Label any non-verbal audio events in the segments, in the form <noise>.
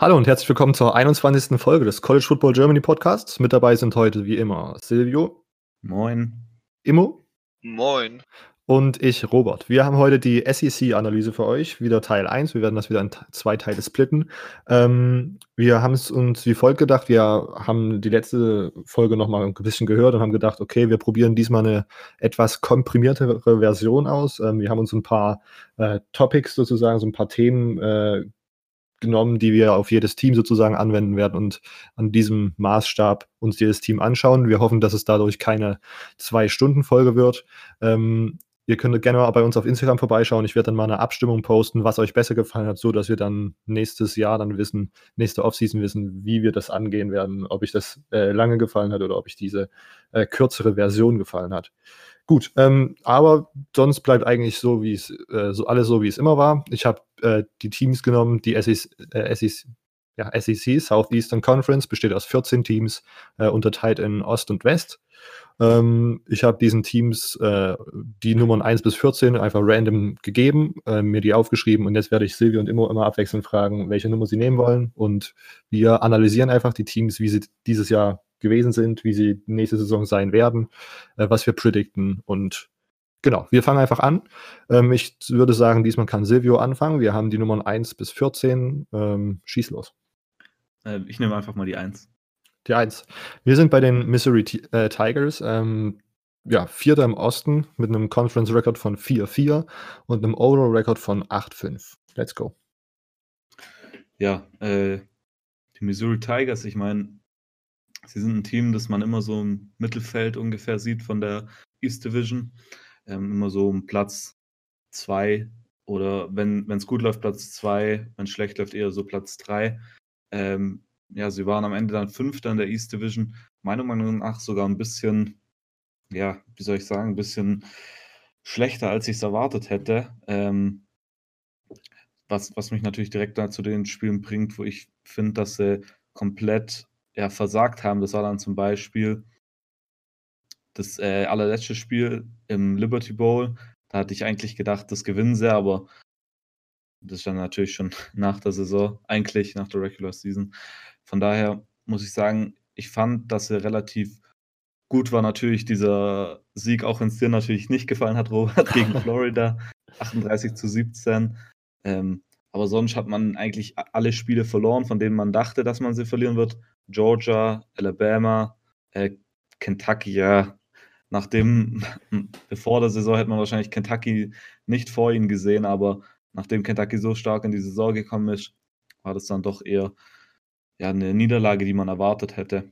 Hallo und herzlich willkommen zur 21. Folge des College Football Germany Podcasts. Mit dabei sind heute wie immer Silvio. Moin. Immo. Moin. Und ich, Robert. Wir haben heute die SEC-Analyse für euch, wieder Teil 1. Wir werden das wieder in zwei Teile splitten. Ähm, wir haben es uns wie folgt gedacht. Wir haben die letzte Folge nochmal ein bisschen gehört und haben gedacht, okay, wir probieren diesmal eine etwas komprimiertere Version aus. Ähm, wir haben uns ein paar äh, Topics sozusagen, so ein paar Themen äh, genommen, die wir auf jedes Team sozusagen anwenden werden und an diesem Maßstab uns jedes Team anschauen. Wir hoffen, dass es dadurch keine Zwei-Stunden-Folge wird. Ähm, ihr könnt gerne mal bei uns auf Instagram vorbeischauen. Ich werde dann mal eine Abstimmung posten, was euch besser gefallen hat, so dass wir dann nächstes Jahr dann wissen, nächste Offseason wissen, wie wir das angehen werden, ob ich das äh, lange gefallen hat oder ob ich diese äh, kürzere Version gefallen hat. Gut, ähm, aber sonst bleibt eigentlich so, wie es, äh, so alles so, wie es immer war. Ich habe äh, die Teams genommen, die SEC, äh, SEC, ja, SEC, Southeastern Conference, besteht aus 14 Teams, äh, unterteilt in Ost und West. Ähm, ich habe diesen Teams äh, die Nummern 1 bis 14 einfach random gegeben, äh, mir die aufgeschrieben und jetzt werde ich Silvia und Immo immer abwechselnd fragen, welche Nummer sie nehmen wollen. Und wir analysieren einfach die Teams, wie sie dieses Jahr gewesen sind, wie sie nächste Saison sein werden, äh, was wir predikten und genau, wir fangen einfach an. Ähm, ich würde sagen, diesmal kann Silvio anfangen. Wir haben die Nummern 1 bis 14. Ähm, schieß los. Äh, ich nehme einfach mal die 1. Die 1. Wir sind bei den Missouri T äh, Tigers. Ähm, ja, Vierter im Osten mit einem Conference-Record von 4-4 und einem Overall-Record von 8-5. Let's go. Ja, äh, die Missouri Tigers, ich meine, Sie sind ein Team, das man immer so im Mittelfeld ungefähr sieht von der East Division. Ähm, immer so um Platz zwei oder wenn es gut läuft, Platz zwei, wenn es schlecht läuft, eher so Platz drei. Ähm, ja, sie waren am Ende dann Fünfter in der East Division. Meiner Meinung nach sogar ein bisschen, ja, wie soll ich sagen, ein bisschen schlechter, als ich es erwartet hätte. Ähm, was, was mich natürlich direkt da zu den Spielen bringt, wo ich finde, dass sie komplett ja, versagt haben. Das war dann zum Beispiel das äh, allerletzte Spiel im Liberty Bowl. Da hatte ich eigentlich gedacht, das gewinnen sie, aber das ist dann natürlich schon <laughs> nach der Saison, eigentlich nach der Regular Season. Von daher muss ich sagen, ich fand, dass er relativ gut war. Natürlich dieser Sieg, auch wenn es dir natürlich nicht gefallen hat, Robert, <laughs> gegen Florida, 38 zu 17. Ähm, aber sonst hat man eigentlich alle Spiele verloren, von denen man dachte, dass man sie verlieren wird. Georgia, Alabama, äh, Kentucky, ja. Nachdem, <laughs> bevor der Saison hätte man wahrscheinlich Kentucky nicht vor ihnen gesehen, aber nachdem Kentucky so stark in die Saison gekommen ist, war das dann doch eher ja, eine Niederlage, die man erwartet hätte.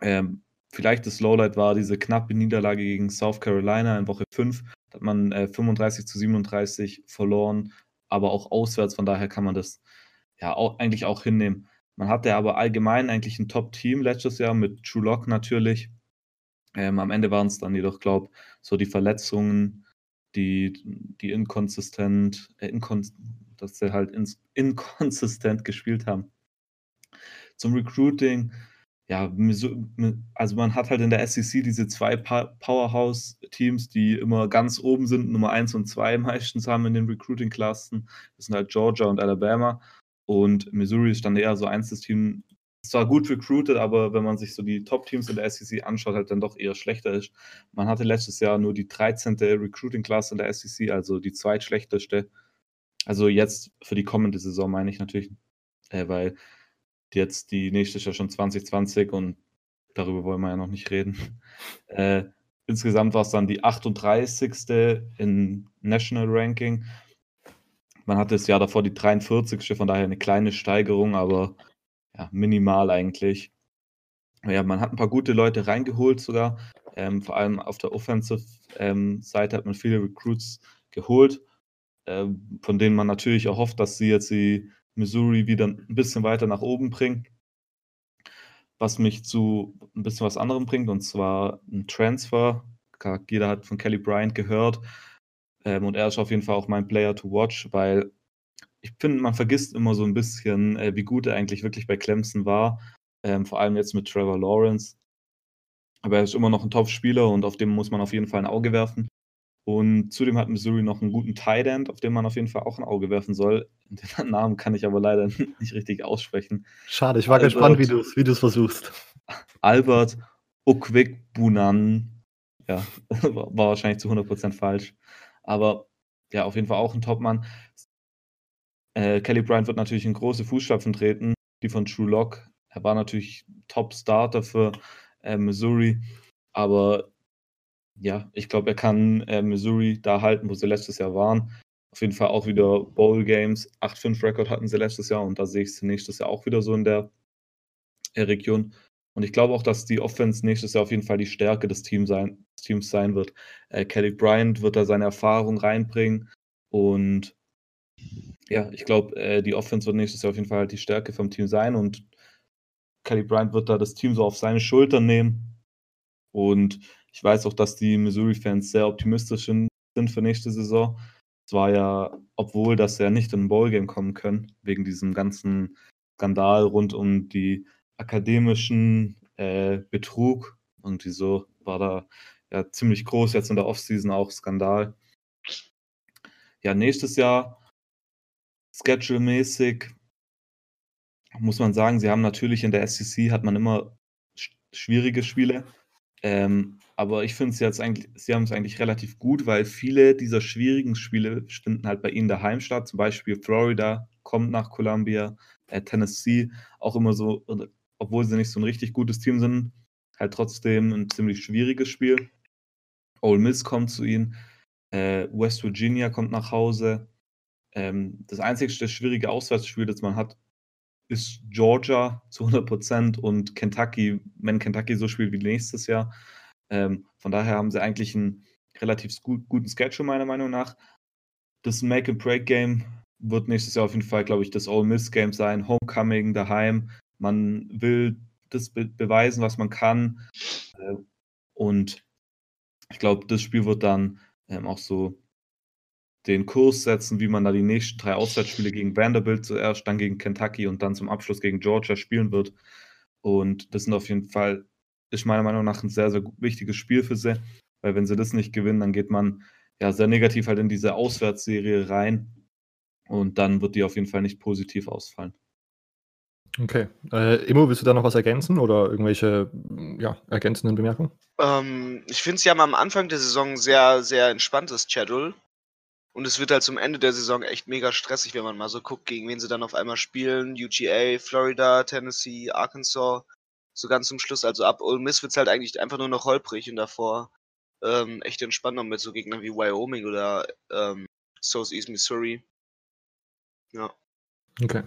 Ähm, vielleicht das Lowlight war diese knappe Niederlage gegen South Carolina in Woche 5. Da hat man äh, 35 zu 37 verloren, aber auch auswärts, von daher kann man das ja auch, eigentlich auch hinnehmen. Man hatte aber allgemein eigentlich ein Top-Team letztes Jahr mit True Lock natürlich. Ähm, am Ende waren es dann jedoch, glaube ich, so die Verletzungen, die, die inkonsistent, äh, inkon dass sie halt ins, <laughs> inkonsistent gespielt haben. Zum Recruiting, ja, also man hat halt in der SEC diese zwei Powerhouse-Teams, die immer ganz oben sind, Nummer 1 und 2 <laughs> meistens haben in den Recruiting-Klassen. Das sind halt Georgia und Alabama. Und Missouri ist dann eher so eins des Teams, zwar gut recruited, aber wenn man sich so die Top-Teams in der SEC anschaut, halt dann doch eher schlechter ist. Man hatte letztes Jahr nur die 13. Recruiting-Class in der SEC, also die zweitschlechteste. Also jetzt für die kommende Saison meine ich natürlich, äh, weil jetzt die nächste ist ja schon 2020 und darüber wollen wir ja noch nicht reden. <laughs> Äh, insgesamt war es dann die 38. in National Ranking man hatte das Jahr davor die 43. Von daher eine kleine Steigerung, aber ja, minimal eigentlich. Ja, man hat ein paar gute Leute reingeholt sogar. Ähm, vor allem auf der Offensive-Seite ähm, hat man viele Recruits geholt, ähm, von denen man natürlich erhofft, dass sie jetzt die Missouri wieder ein bisschen weiter nach oben bringen. Was mich zu ein bisschen was anderem bringt, und zwar ein Transfer. Jeder hat von Kelly Bryant gehört. Ähm, und er ist auf jeden Fall auch mein Player to watch, weil ich finde, man vergisst immer so ein bisschen, äh, wie gut er eigentlich wirklich bei Clemson war. Ähm, vor allem jetzt mit Trevor Lawrence. Aber er ist immer noch ein Top-Spieler und auf dem muss man auf jeden Fall ein Auge werfen. Und zudem hat Missouri noch einen guten Tight End, auf den man auf jeden Fall auch ein Auge werfen soll. <laughs> Den Namen kann ich aber leider <laughs> nicht richtig aussprechen. Schade, ich war Albert, gespannt, wie du es wie versuchst. <laughs> Albert Okwikbunan. Ja, war wahrscheinlich zu 100% falsch. Aber ja, auf jeden Fall auch ein Topmann. Äh, Kelly Bryant wird natürlich in große Fußstapfen treten, die von True Lock. Er war natürlich Top-Starter für äh, Missouri, aber ja, ich glaube, er kann äh, Missouri da halten, wo sie letztes Jahr waren. Auf jeden Fall auch wieder Bowl Games. 8-5-Rekord hatten sie letztes Jahr und da sehe ich sie nächstes Jahr auch wieder so in der äh, Region. Und ich glaube auch, dass die Offense nächstes Jahr auf jeden Fall die Stärke des, Team sein, des Teams sein wird. Äh, Kelly Bryant wird da seine Erfahrung reinbringen und ja, ich glaube, äh, die Offense wird nächstes Jahr auf jeden Fall die Stärke vom Team sein und Kelly Bryant wird da das Team so auf seine Schultern nehmen. Und ich weiß auch, dass die Missouri-Fans sehr optimistisch sind für nächste Saison. Es war ja, obwohl dass ja nicht in ein Bowl-Game kommen können, wegen diesem ganzen Skandal rund um die akademischen äh, Betrug. Und wieso war da ja ziemlich groß jetzt in der Offseason auch Skandal. Ja, nächstes Jahr schedule-mäßig muss man sagen, sie haben natürlich in der SEC hat man immer schwierige Spiele. Ähm, aber ich finde es jetzt eigentlich, sie haben es eigentlich relativ gut, weil viele dieser schwierigen Spiele finden halt bei ihnen daheim statt. Zum Beispiel Florida kommt nach Columbia, äh, Tennessee auch immer so, obwohl sie nicht so ein richtig gutes Team sind, halt trotzdem ein ziemlich schwieriges Spiel. Ole Miss kommt zu ihnen, äh, West Virginia kommt nach Hause. Ähm, das einzige schwierige Auswärtsspiel, das man hat, ist Georgia zu 100 Prozent und Kentucky, wenn Kentucky so spielt wie nächstes Jahr. Ähm, von daher haben sie eigentlich einen relativ gut, guten Schedule, meiner Meinung nach. Das Make-and-Break-Game wird nächstes Jahr auf jeden Fall, glaube ich, das Ole Miss-Game sein. Homecoming daheim. Man will das be beweisen, was man kann. Äh, und ich glaube, das Spiel wird dann ähm, auch so den Kurs setzen, wie man da die nächsten drei Auswärtsspiele gegen Vanderbilt zuerst, dann gegen Kentucky und dann zum Abschluss gegen Georgia spielen wird. Und das sind auf jeden Fall, ist meiner Meinung nach ein sehr, sehr wichtiges Spiel für sie, weil wenn sie das nicht gewinnen, dann geht man ja sehr negativ halt in diese Auswärtsserie rein und dann wird die auf jeden Fall nicht positiv ausfallen. Okay. Äh, Immo, willst du da noch was ergänzen oder irgendwelche ja, ergänzenden Bemerkungen? Ähm, ich finde, sie haben am Anfang der Saison sehr, sehr entspanntes Schedule. Und es wird halt zum Ende der Saison echt mega stressig, wenn man mal so guckt, gegen wen sie dann auf einmal spielen. UGA, Florida, Tennessee, Arkansas. So ganz zum Schluss. Also ab Ole Miss wird es halt eigentlich einfach nur noch holprig und davor ähm, echt entspannt noch mit so Gegnern wie Wyoming oder ähm, Southeast Missouri. Ja. Okay.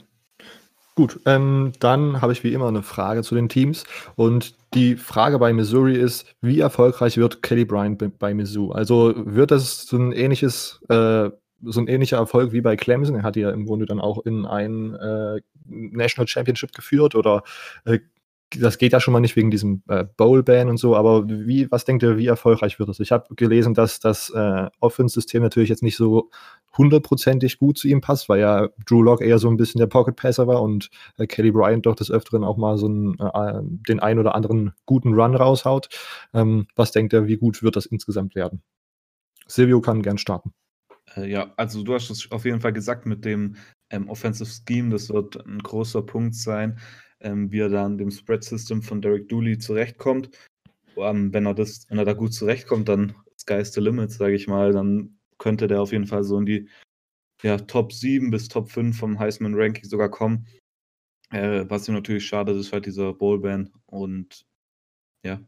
Gut, ähm, dann habe ich wie immer eine Frage zu den Teams. Und die Frage bei Missouri ist, wie erfolgreich wird Kelly Bryant bei Mizzou? Also wird das so ein ähnliches, äh, so ein ähnlicher Erfolg wie bei Clemson? Er hat ja im Grunde dann auch in ein äh, National Championship geführt oder äh, das geht ja schon mal nicht wegen diesem äh, Bowl-Ban und so, aber wie, was denkt ihr, wie erfolgreich wird das? Ich habe gelesen, dass das äh, Offense-System natürlich jetzt nicht so hundertprozentig gut zu ihm passt, weil ja Drew Lock eher so ein bisschen der Pocket-Passer war und äh, Kelly Bryant doch des Öfteren auch mal so einen, äh, den ein oder anderen guten Run raushaut. Ähm, was denkt ihr, wie gut wird das insgesamt werden? Silvio kann gern starten. Äh, ja, also du hast es auf jeden Fall gesagt mit dem ähm, Offensive Scheme, das wird ein großer Punkt sein ähm, wie er dann dem Spread-System von Derek Dooley zurechtkommt. Ähm, wenn, er das, wenn er da gut zurechtkommt, dann sky's the limit, sage ich mal, dann könnte der auf jeden Fall so in die ja, Top 7 bis Top 5 vom Heisman-Ranking sogar kommen. Äh, was ihm natürlich schade ist, halt dieser Bowl-Ban und ja.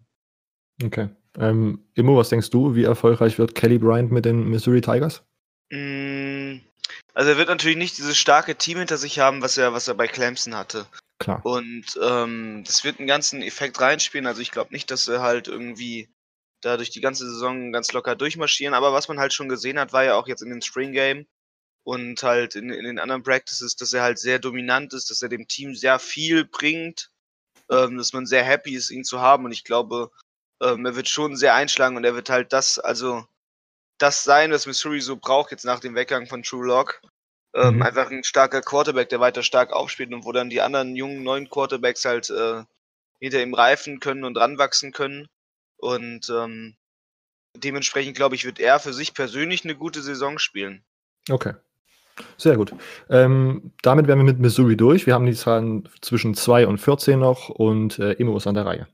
Okay. Ähm, Immo, was denkst du, wie erfolgreich wird Kelly Bryant mit den Missouri Tigers? Mm, also er wird natürlich nicht dieses starke Team hinter sich haben, was er, was er bei Clemson hatte. Klar. Und ähm, das wird einen ganzen Effekt reinspielen. Also ich glaube nicht, dass sie halt irgendwie da durch die ganze Saison ganz locker durchmarschieren. Aber was man halt schon gesehen hat, war ja auch jetzt in den Spring Game und halt in, in den anderen Practices, dass er halt sehr dominant ist, dass er dem Team sehr viel bringt, ähm, dass man sehr happy ist, ihn zu haben. Und ich glaube, ähm, er wird schon sehr einschlagen und er wird halt das, also das sein, was Missouri so braucht jetzt nach dem Weggang von True Lock. Ähm, mhm. Einfach ein starker Quarterback, der weiter stark aufspielt und wo dann die anderen jungen neuen Quarterbacks halt äh, hinter ihm reifen können und ranwachsen können. Und ähm, dementsprechend glaube ich, wird er für sich persönlich eine gute Saison spielen. Okay. Sehr gut. Ähm, damit wären wir mit Missouri durch. Wir haben die Zahlen zwischen 2 und 14 noch und äh, Emo ist an der Reihe.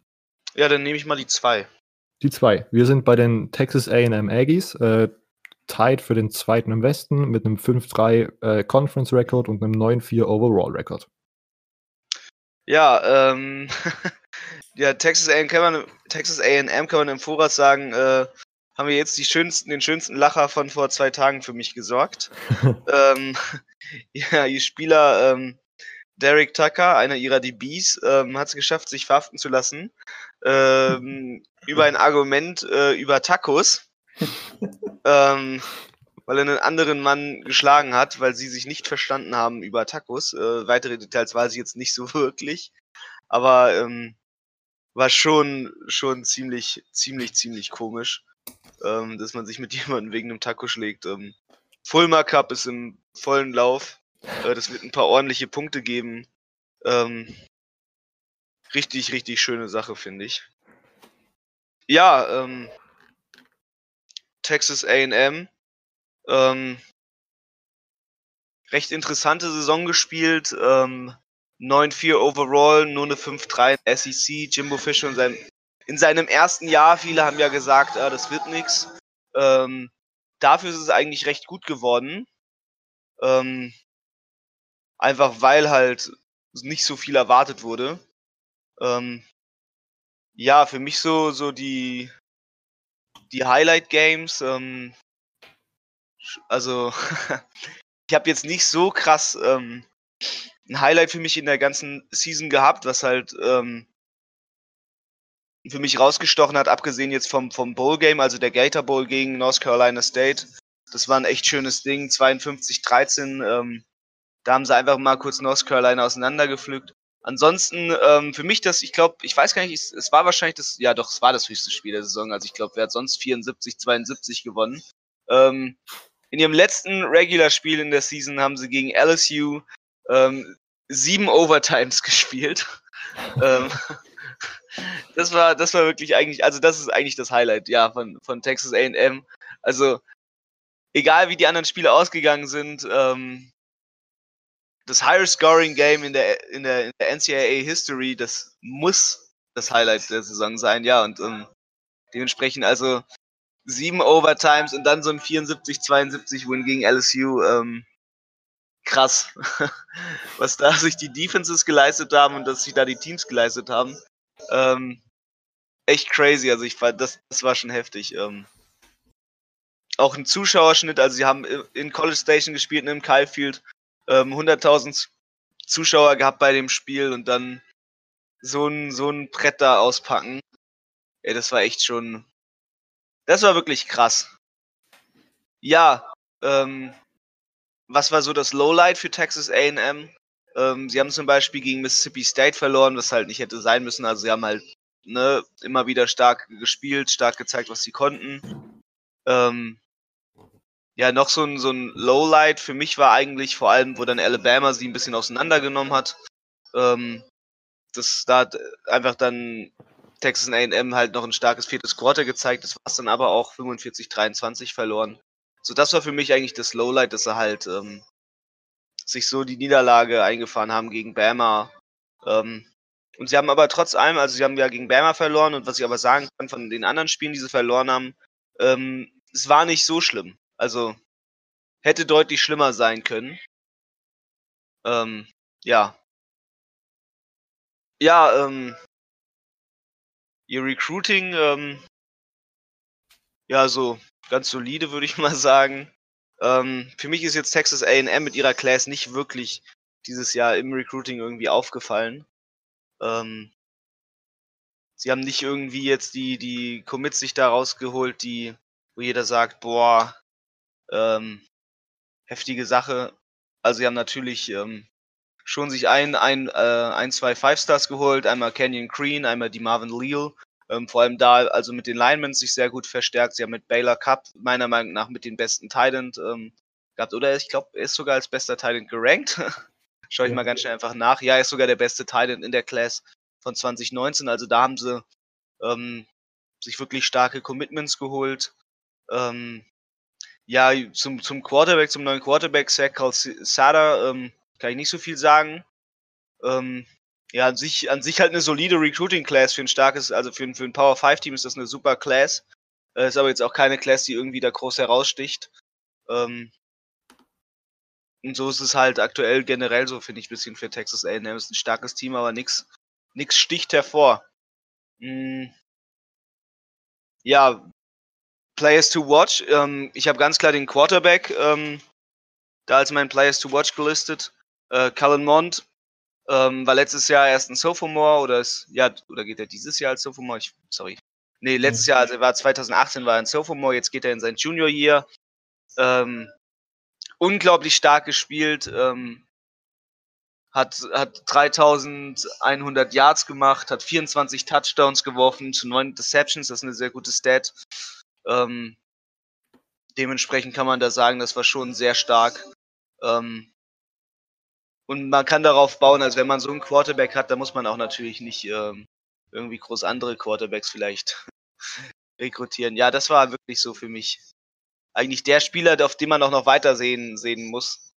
Ja, dann nehme ich mal die 2. Die 2. Wir sind bei den Texas AM Aggies, äh, tied für den zweiten im Westen mit einem 5-3 äh, Conference Record und einem 9-4 Overall Record. Ja, ähm, <laughs> ja, Texas A&M kann man, Texas A&M kann man im Voraus sagen, äh, haben wir jetzt die schönsten, den schönsten Lacher von vor zwei Tagen für mich gesorgt. <laughs> ähm, <laughs> ja, ihr Spieler ähm, Derek Tucker, einer ihrer DBs, ähm, hat es geschafft, sich verhaften zu lassen ähm, über ein Argument äh, über Tacos, ähm, weil er einen anderen Mann geschlagen hat, weil sie sich nicht verstanden haben über Tacos. Äh, weitere Details weiß ich jetzt nicht so wirklich, aber ähm, war schon schon ziemlich ziemlich ziemlich komisch ähm, dass man sich mit <laughs> jemandem wegen einem Taco schlägt. Ähm, Fulmer Cup ist im vollen Lauf. Äh, das wird ein paar ordentliche Punkte geben. Ähm, richtig, richtig schöne Sache, finde ich. Ja, ähm, Texas AM. Ähm, recht interessante Saison gespielt. Ähm, 9-4 overall, nur eine 5-3 SEC. Jimbo Fisher und sein in seinem ersten Jahr, viele haben ja gesagt, äh, das wird nichts. Ähm, dafür ist es eigentlich recht gut geworden. Ähm, einfach weil halt nicht so viel erwartet wurde. Ähm, ja, für mich so, so die, die Highlight Games, ähm, also <laughs> ich habe jetzt nicht so krass ähm, ein Highlight für mich in der ganzen Season gehabt, was halt ähm, für mich rausgestochen hat, abgesehen jetzt vom, vom Bowl-Game, also der Gator Bowl gegen North Carolina State. Das war ein echt schönes Ding, 52-13. Ähm, da haben sie einfach mal kurz North Carolina auseinandergepflückt. Ansonsten, ähm, für mich das, ich glaube, ich weiß gar nicht, es, es war wahrscheinlich das, ja doch, es war das höchste Spiel der Saison. Also ich glaube, wer hat sonst 74, 72 gewonnen? Ähm, in ihrem letzten Regular-Spiel in der Season haben sie gegen LSU ähm, sieben Overtimes <laughs> gespielt. ähm, <laughs> das war, das war wirklich eigentlich, also das ist eigentlich das Highlight, ja, von, von Texas AM. Also, egal wie die anderen Spiele ausgegangen sind, ähm, das Higher Scoring Game in der, in der, in der NCAA History, das muss das Highlight der Saison sein, ja, und ähm, dementsprechend also sieben Overtimes und dann so ein 74-72 Win gegen LSU, ähm, krass, <laughs> was da sich die Defenses geleistet haben und dass sich da die Teams geleistet haben. Ähm, echt crazy. Also ich fand, das, das war schon heftig. Ähm, auch ein Zuschauerschnitt, also sie haben in College Station gespielt, im Kyle Field, ähm, 100.000 Zuschauer gehabt bei dem Spiel und dann so ein, so ein Brett da auspacken. Ey, das war echt schon, das war wirklich krass. Ja, ähm, was war so das Lowlight für Texas A&M? Ähm, sie haben zum Beispiel gegen Mississippi State verloren, was halt nicht hätte sein müssen. Also sie haben halt ne, immer wieder stark gespielt, stark gezeigt, was sie konnten. Ähm, ja, noch so ein, so ein Lowlight für mich war eigentlich vor allem, wo dann Alabama sie ein bisschen auseinandergenommen hat. Ähm, das da hat einfach dann Texas A&M halt noch ein starkes viertes Quarter gezeigt. Das war es dann aber auch 45-23 verloren. So, das war für mich eigentlich das Lowlight, dass er halt ähm, sich so die Niederlage eingefahren haben gegen Bama. Ähm, und sie haben aber trotz allem, also sie haben ja gegen Bama verloren und was ich aber sagen kann von den anderen Spielen, die sie verloren haben, ähm, es war nicht so schlimm. Also hätte deutlich schlimmer sein können. Ähm, ja. Ja, ähm, ihr Recruiting, ähm, ja, so ganz solide, würde ich <laughs> mal sagen. Ähm, für mich ist jetzt Texas AM mit ihrer Class nicht wirklich dieses Jahr im Recruiting irgendwie aufgefallen. Ähm, sie haben nicht irgendwie jetzt die, die Commits sich da rausgeholt, die, wo jeder sagt, boah, ähm, heftige Sache. Also sie haben natürlich ähm, schon sich ein, ein, äh, ein, zwei Five Stars geholt, einmal Canyon Green, einmal die Marvin Leal. Ähm, vor allem da, also mit den Linemen sich sehr gut verstärkt. Sie haben mit Baylor Cup meiner Meinung nach mit den besten Titan ähm, gehabt. Oder ich glaube, er ist sogar als bester Titan gerankt. <laughs> Schaue ich ja. mal ganz schnell einfach nach. Ja, er ist sogar der beste Titan in der Class von 2019. Also da haben sie ähm, sich wirklich starke Commitments geholt. Ähm, ja, zum, zum Quarterback, zum neuen Quarterback, Zach Sada, ähm, kann ich nicht so viel sagen. Ähm, ja, an sich, an sich halt eine solide Recruiting-Class für ein starkes, also für ein, für ein Power 5-Team ist das eine super Class. Äh, ist aber jetzt auch keine Class, die irgendwie da groß heraussticht. Ähm, und so ist es halt aktuell generell so, finde ich, ein bisschen für Texas A&M. Ist ein starkes Team, aber nichts nix sticht hervor. Hm. Ja, Players to Watch. Ähm, ich habe ganz klar den Quarterback ähm, da als mein Players to Watch gelistet. Äh, Cullen Mond ähm, war letztes Jahr erst ein Sophomore oder ist, ja, oder geht er dieses Jahr als Sophomore? Ich, sorry. Nee, letztes Jahr, also er war 2018 war er ein Sophomore, jetzt geht er in sein Junior Year. Ähm, unglaublich stark gespielt, ähm, hat, hat 3100 Yards gemacht, hat 24 Touchdowns geworfen zu 9 Interceptions, das ist eine sehr gute Stat. Ähm, dementsprechend kann man da sagen, das war schon sehr stark. Ähm, und man kann darauf bauen, als wenn man so einen Quarterback hat, da muss man auch natürlich nicht ähm, irgendwie groß andere Quarterbacks vielleicht <laughs> rekrutieren. Ja, das war wirklich so für mich eigentlich der Spieler, auf den man auch noch weitersehen sehen muss.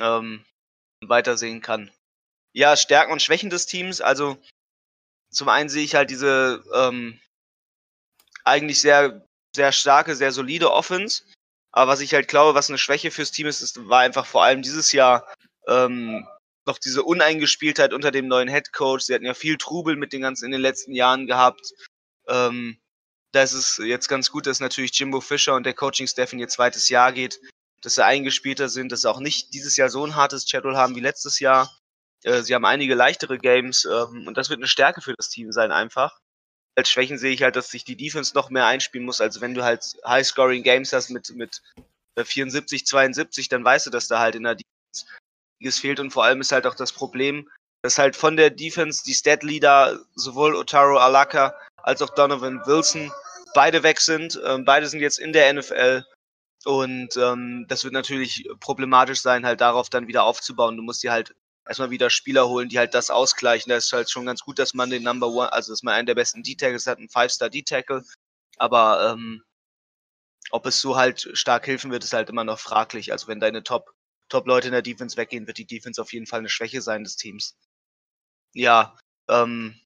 Ähm, weitersehen kann. Ja, Stärken und Schwächen des Teams. Also zum einen sehe ich halt diese ähm, eigentlich sehr sehr starke, sehr solide Offense. Aber was ich halt glaube, was eine Schwäche fürs Team ist, ist war einfach vor allem dieses Jahr ähm, noch diese Uneingespieltheit unter dem neuen Head Coach. Sie hatten ja viel Trubel mit den ganzen in den letzten Jahren gehabt. Ähm, da ist es jetzt ganz gut, dass natürlich Jimbo Fischer und der Coaching-Staff in ihr zweites Jahr geht, dass sie eingespielter sind, dass sie auch nicht dieses Jahr so ein hartes Schedule haben wie letztes Jahr. Äh, sie haben einige leichtere Games ähm, und das wird eine Stärke für das Team sein einfach als Schwächen sehe ich halt, dass sich die Defense noch mehr einspielen muss. Also wenn du halt High-Scoring-Games hast mit, mit 74, äh, 72, dann weißt du, dass da halt in der Defense es fehlt. Und vor allem ist halt auch das Problem, dass halt von der Defense die Stat-Leader, sowohl Otaro Alaka als auch Donovan Wilson, beide weg sind. Ähm, beide sind jetzt in der NFL. Und ähm, das wird natürlich problematisch sein, halt darauf dann wieder aufzubauen. Du musst dir halt erstmal wieder Spieler holen, die halt das ausgleichen. Da ist halt schon ganz gut, dass man den Number One, also dass man einen der besten D-Tackles hat, einen Five-Star D-Tackle. Aber ähm, ob es so halt stark helfen wird, ist halt immer noch fraglich. Also wenn deine Top, Top-Leute in der Defense weggehen, wird die Defense auf jeden Fall eine Schwäche sein des Teams. Ja, ähm,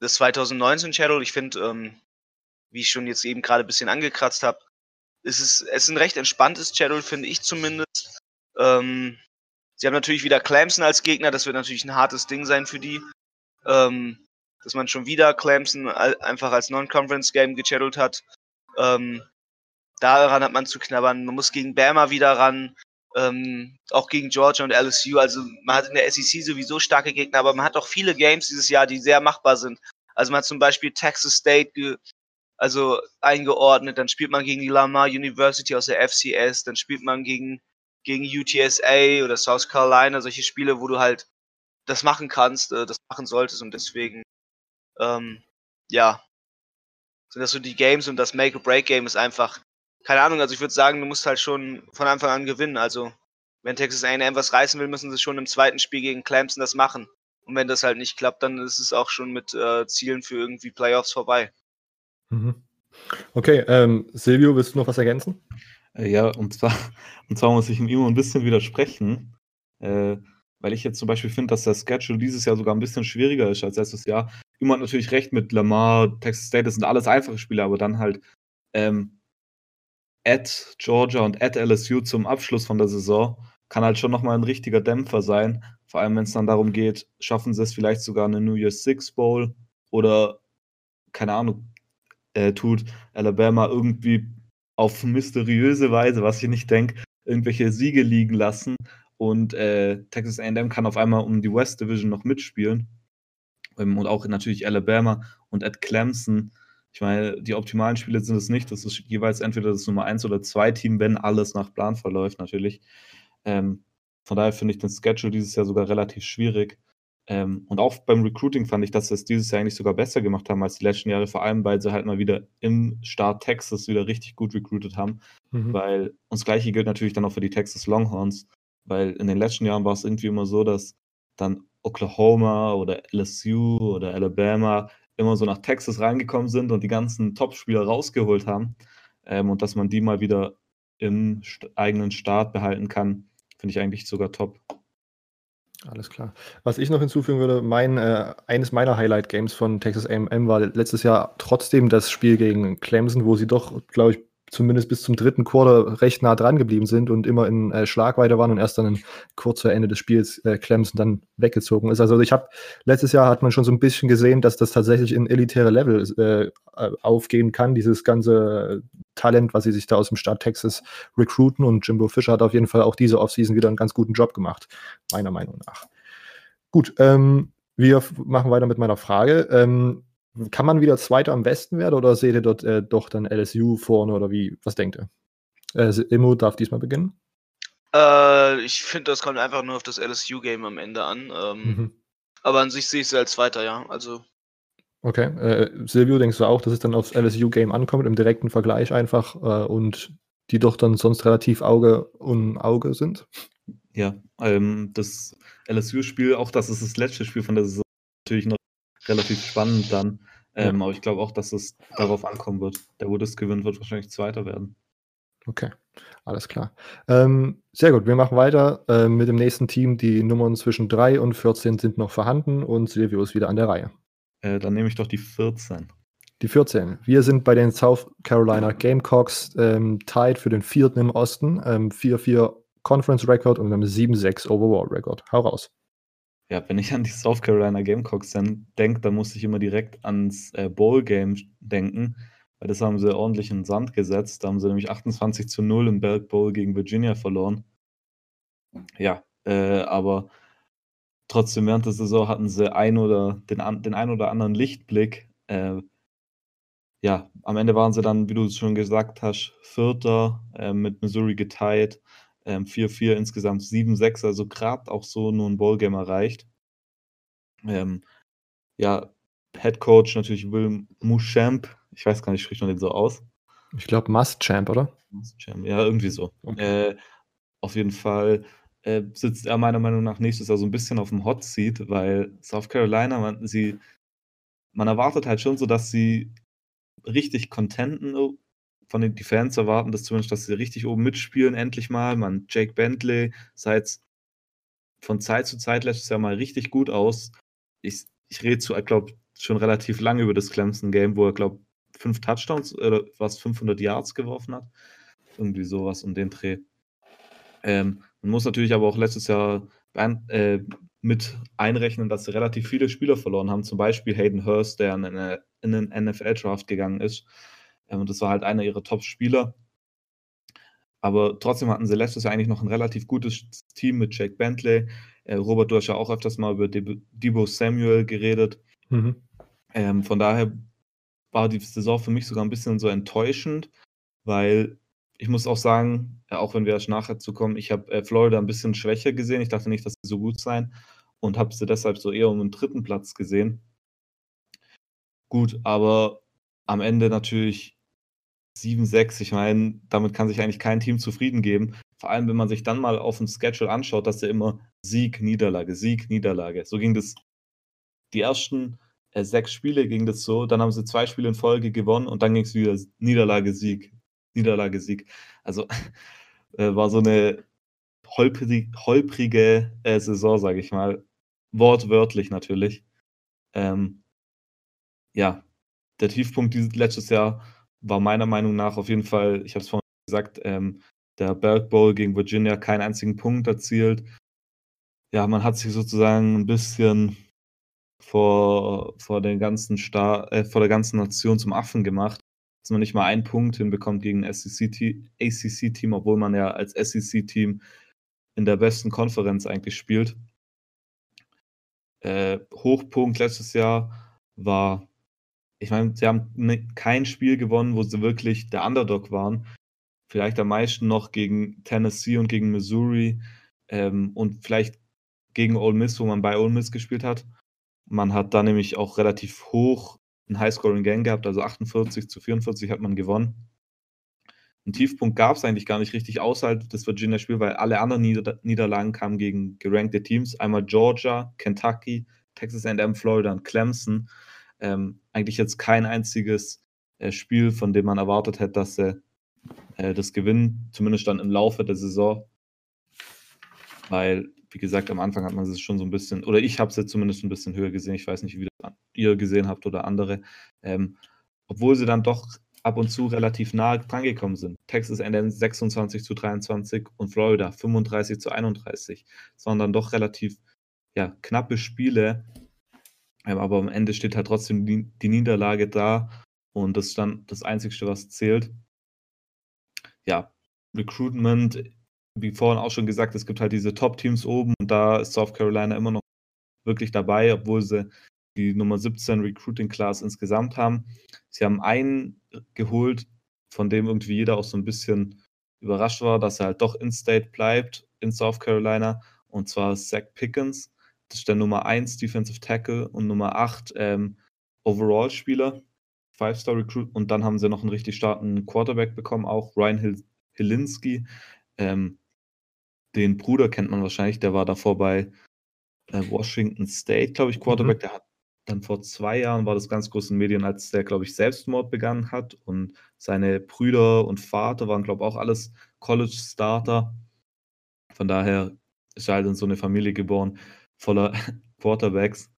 das 2019 Schedule, ich finde, ähm, wie ich schon jetzt eben gerade ein bisschen angekratzt habe, ist es, es ist ein recht entspanntes Schedule, finde ich zumindest. Ähm, Sie haben natürlich wieder Clemson als Gegner, das wird natürlich ein hartes Ding sein für die. Ähm, dass man schon wieder Clemson einfach als Non-Conference-Game gechannelt hat. Ähm, daran hat man zu knabbern. Man muss gegen Bama wieder ran, ähm, auch gegen Georgia und LSU. Also man hat in der SEC sowieso starke Gegner, aber man hat auch viele Games dieses Jahr, die sehr machbar sind. Also man hat zum Beispiel Texas State also eingeordnet, dann spielt man gegen die Lamar University aus der FCS, dann spielt man gegen gegen UTSA oder South Carolina, solche Spiele, wo du halt das machen kannst, äh, das machen solltest und deswegen, ähm, ja, sind das so die Games und das Make-or-Break-Game ist einfach, keine Ahnung, also ich würde sagen, du musst halt schon von Anfang an gewinnen, also wenn Texas A&M was reißen will, müssen sie schon im zweiten Spiel gegen Clemson das machen. Und wenn das halt nicht klappt, dann ist es auch schon mit äh, Zielen für irgendwie Playoffs vorbei. Mhm. Okay, ähm, Silvio, willst du noch was ergänzen? Äh, ja, und zwar, <laughs> und zwar muss ich ihm immer ein bisschen widersprechen, äh, weil ich jetzt zum Beispiel finde, dass der Schedule dieses Jahr sogar ein bisschen schwieriger ist als letztes Jahr. Immer hat natürlich recht mit Lamar, Texas State, das sind alles einfache Spiele, aber dann halt ähm, at Georgia und at LSU zum Abschluss von der Saison kann halt schon nochmal ein richtiger Dämpfer sein. Vor allem, wenn es dann darum geht, schaffen sie es vielleicht sogar eine New Year's Six Bowl oder keine Ahnung, äh, tut Alabama irgendwie auf mysteriöse Weise, was ich nicht denke, irgendwelche Siege liegen lassen und äh, Texas AM kann auf einmal um die West Division noch mitspielen. Ähm, und auch natürlich Alabama und Ed Clemson. Ich meine, die optimalen Spiele sind es nicht. Das ist jeweils entweder das Nummer 1 oder 2 Team, wenn alles nach Plan verläuft, natürlich. Ähm, von daher finde ich den Schedule dieses Jahr sogar relativ schwierig. Ähm, und auch beim Recruiting fand ich, dass sie es dieses Jahr eigentlich sogar besser gemacht haben als die letzten Jahre, vor allem weil sie halt mal wieder im Start Texas wieder richtig gut recruited haben. Mhm. Weil uns gleiche gilt natürlich dann auch für die Texas Longhorns, weil in den letzten Jahren war es irgendwie immer so, dass dann Oklahoma oder LSU oder Alabama immer so nach Texas reingekommen sind und die ganzen Top-Spieler rausgeholt haben ähm, und dass man die mal wieder im eigenen Staat behalten kann, finde ich eigentlich sogar top. Alles klar. Was ich noch hinzufügen würde, mein, äh, eines meiner Highlight-Games von Texas A&M war letztes Jahr trotzdem das Spiel gegen Clemson, wo sie doch, glaube ich, zumindest bis zum dritten Quarter recht nah dran geblieben sind und immer in äh, Schlagweite waren und erst dann kurz vor Ende des Spiels äh, Clemson dann weggezogen ist. Also ich habe letztes Jahr hat man schon so ein bisschen gesehen, dass das tatsächlich in elitäre Level äh, aufgehen kann, dieses ganze Talent, was sie sich da aus dem Staat Texas recruiten und Jimbo Fischer hat auf jeden Fall auch diese Offseason wieder einen ganz guten Job gemacht, meiner Meinung nach. Gut, ähm, wir machen weiter mit meiner Frage. Ähm, kann man wieder Zweiter am Westen werden oder seht ihr dort äh, doch dann LSU vorne oder wie? Was denkt ihr? Äh, Immo darf diesmal beginnen. Äh, ich finde, das kommt einfach nur auf das LSU-Game am Ende an. Ähm, mhm. Aber an sich sehe ich sie als Zweiter, ja. Also. Okay. Äh, Silvio, denkst du auch, dass es dann aufs LSU-Game ankommt, im direkten Vergleich einfach äh, und die doch dann sonst relativ Auge um Auge sind? Ja, ähm, das LSU-Spiel, auch das ist das letzte Spiel von der Saison, natürlich noch relativ spannend dann. Ähm, aber ich glaube auch, dass es darauf ankommen wird. Der, wo das gewinnt, wird wahrscheinlich Zweiter werden. Okay, alles klar. Ähm, sehr gut, wir machen weiter äh, mit dem nächsten Team. Die Nummern zwischen 3 und 14 sind noch vorhanden und Silvio ist wieder an der Reihe. Äh, dann nehme ich doch die 14. Die 14. Wir sind bei den South Carolina Gamecocks ähm, tied für den vierten im Osten. 4-4 ähm, Conference Record und einem 7-6 Overall Record. Hau raus. Ja, wenn ich an die South Carolina Gamecocks denke, dann muss ich immer direkt ans äh, Bowl-Game denken, weil das haben sie ordentlich in den Sand gesetzt. Da haben sie nämlich 28 zu 0 im Belk Bowl gegen Virginia verloren. Ja, äh, aber trotzdem während der Saison hatten sie ein oder den, den ein oder anderen Lichtblick. Äh, ja, am Ende waren sie dann, wie du es schon gesagt hast, Vierter äh, mit Missouri geteilt. 4-4 ähm, insgesamt 7-6, also gerade auch so nur ein Ballgame erreicht. Ähm, ja, Head Coach natürlich Will Muschamp. Ich weiß gar nicht, spricht man den so aus? Ich glaube Must-Champ, oder? Must-Champ, ja, irgendwie so. Okay. Äh, auf jeden Fall äh, sitzt er meiner Meinung nach nächstes Jahr so ein bisschen auf dem Hot Seat, weil South Carolina, man, sie, man erwartet halt schon so, dass sie richtig contenten von den die Fans erwarten, dass zumindest, dass sie richtig oben mitspielen, endlich mal. Man, Jake Bentley seit von Zeit zu Zeit lässt es ja mal richtig gut aus. Ich, ich rede zu, ich glaube, schon relativ lange über das Clemson-Game, wo er, glaube fünf Touchdowns oder was 500 Yards geworfen hat. Irgendwie sowas um den Dreh. Ähm, man muss natürlich aber auch letztes Jahr äh, mit einrechnen, dass sie relativ viele Spieler verloren haben. Zum Beispiel Hayden Hurst, der in, eine, in einen NFL-Draft gegangen ist. Ähm, und das war halt einer ihrer Top-Spieler. Aber trotzdem hatten sie letztes Jahr eigentlich noch ein relativ gutes Team mit Jake Bentley. Äh, Robert, du hast ja auch öfters mal über Debo Samuel geredet. Mhm. Ähm, von daher war die Saison für mich sogar ein bisschen so enttäuschend, weil ich muss auch sagen, äh, auch wenn wir erst nachher zu kommen, ich habe äh, Florida ein bisschen schwächer gesehen. Ich dachte nicht, dass sie so gut sein und habe sie deshalb so eher um den dritten Platz gesehen. Gut, aber am Ende natürlich 7-6, ich meine, damit kann sich eigentlich kein Team zufrieden geben. Vor allem, wenn man sich dann mal auf den Schedule anschaut, dass er immer Sieg, Niederlage, Sieg, Niederlage. So ging das die ersten äh, sechs Spiele ging das so, dann haben sie zwei Spiele in Folge gewonnen und dann ging es wieder Niederlage, Sieg, Niederlage, Sieg. Also <laughs> äh, war so eine holprig, holprige äh, Saison, sage ich mal. Wortwörtlich natürlich. Ähm, ja, der Tiefpunkt dieses letztes Jahr war meiner Meinung nach auf jeden Fall, ich habe es vorhin gesagt, ähm, der Berg Bowl gegen Virginia keinen einzigen Punkt erzielt. Ja, man hat sich sozusagen ein bisschen vor, vor, den ganzen Star, äh, vor der ganzen Nation zum Affen gemacht, dass man nicht mal einen Punkt hinbekommt gegen ein ACC-Team, obwohl man ja als SEC-Team in der besten Konferenz eigentlich spielt. Äh, Hochpunkt letztes Jahr war ich meine, sie haben ne, kein Spiel gewonnen, wo sie wirklich der Underdog waren. Vielleicht am meisten noch gegen Tennessee und gegen Missouri ähm, und vielleicht gegen Ole Miss, wo man bei Ole Miss gespielt hat. Man hat da nämlich auch relativ hoch ein Highscoring-Gang gehabt, also 48 zu 44 hat man gewonnen. Ein Tiefpunkt gab es eigentlich gar nicht richtig außerhalb des Virginia-Spiels, weil alle anderen Nieder Niederlagen kamen gegen gerankte Teams. Einmal Georgia, Kentucky, Texas A&M, Florida und Clemson. ähm, eigentlich jetzt kein einziges äh, Spiel, von dem man erwartet hätte, dass sie äh, das gewinnen, zumindest dann im Laufe der Saison. Weil, wie gesagt, am Anfang hat man es schon so ein bisschen, oder ich habe es jetzt zumindest ein bisschen höher gesehen. Ich weiß nicht, wie ihr gesehen habt oder andere. Ähm, obwohl sie dann doch ab und zu relativ nahe drangekommen sind. Texas A&M 26 zu 23 und Florida 35 zu 31, sondern doch relativ ja, knappe Spiele. Ähm, aber am Ende steht halt trotzdem die, die Niederlage da und das ist dann das Einzige, was zählt. Ja, Recruitment, wie vorhin auch schon gesagt, es gibt halt diese Top-Teams oben und da ist South Carolina immer noch wirklich dabei, obwohl sie die Nummer 17 Recruiting Class insgesamt haben. Sie haben einen geholt, von dem irgendwie jeder auch so ein bisschen überrascht war, dass er halt doch in-State bleibt in South Carolina und zwar Zach Pickens. Das ist der Nummer 1 Defensive Tackle und Nummer 8 ähm, Overall-Spieler, Five-Star Recruit. Und dann haben sie noch einen richtig starken Quarterback bekommen, auch Ryan Hil Hilinski. Ähm, den Bruder kennt man wahrscheinlich, der war davor bei äh, Washington State, glaube ich, Quarterback. Mhm. Der hat dann vor zwei Jahren war das ganz groß in Medien, als der, glaube ich, Selbstmord begangen hat. Und seine Brüder und Vater waren, glaube ich, auch alles College-Starter. Von daher ist er halt in so eine Familie geboren, voller <laughs> Quarterbacks.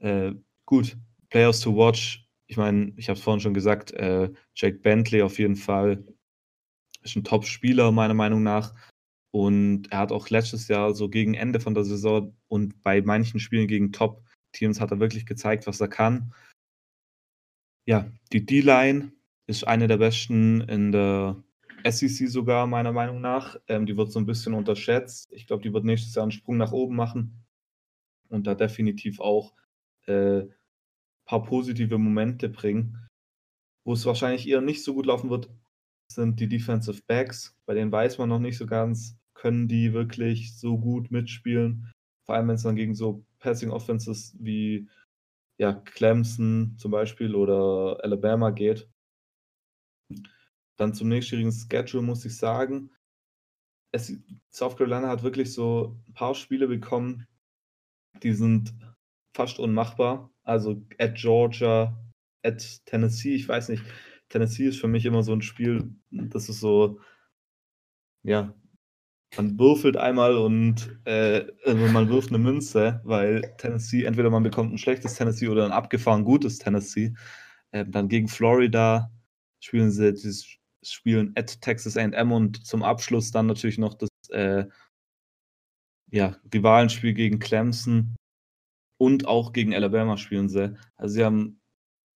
Äh, gut, Players to watch. Ich meine, ich habe es vorhin schon gesagt, äh, Jake Bentley auf jeden Fall ist ein Top-Spieler, meiner Meinung nach. Und er hat auch letztes Jahr so gegen Ende von der Saison und bei manchen Spielen gegen Top Teams hat er wirklich gezeigt, was er kann. Ja, die D-Line ist eine der besten in der SEC sogar, meiner Meinung nach. Ähm, die wird so ein bisschen unterschätzt. Ich glaube, die wird nächstes Jahr einen Sprung nach oben machen und da definitiv auch ein äh, paar positive Momente bringen. Wo es wahrscheinlich eher nicht so gut laufen wird, sind die Defensive Backs. Bei denen weiß man noch nicht so ganz, können die wirklich so gut mitspielen. Vor allem, wenn es dann gegen so Passing Offenses wie ja, Clemson zum Beispiel oder Alabama geht. Dann zum nächstjährigen Schedule muss ich sagen, es, South Carolina hat wirklich so ein paar Spiele bekommen, die sind fast unmachbar. Also at Georgia, at Tennessee, ich weiß nicht. Tennessee ist für mich immer so ein Spiel, das ist so, ja, man würfelt einmal und äh, also man wirft eine Münze, weil Tennessee, entweder man bekommt ein schlechtes Tennessee oder ein abgefahren gutes Tennessee. Äh, dann gegen Florida spielen sie das Spielen at Texas AM und zum Abschluss dann natürlich noch das äh, ja, Rivalenspiel gegen Clemson und auch gegen Alabama spielen sie. Also sie haben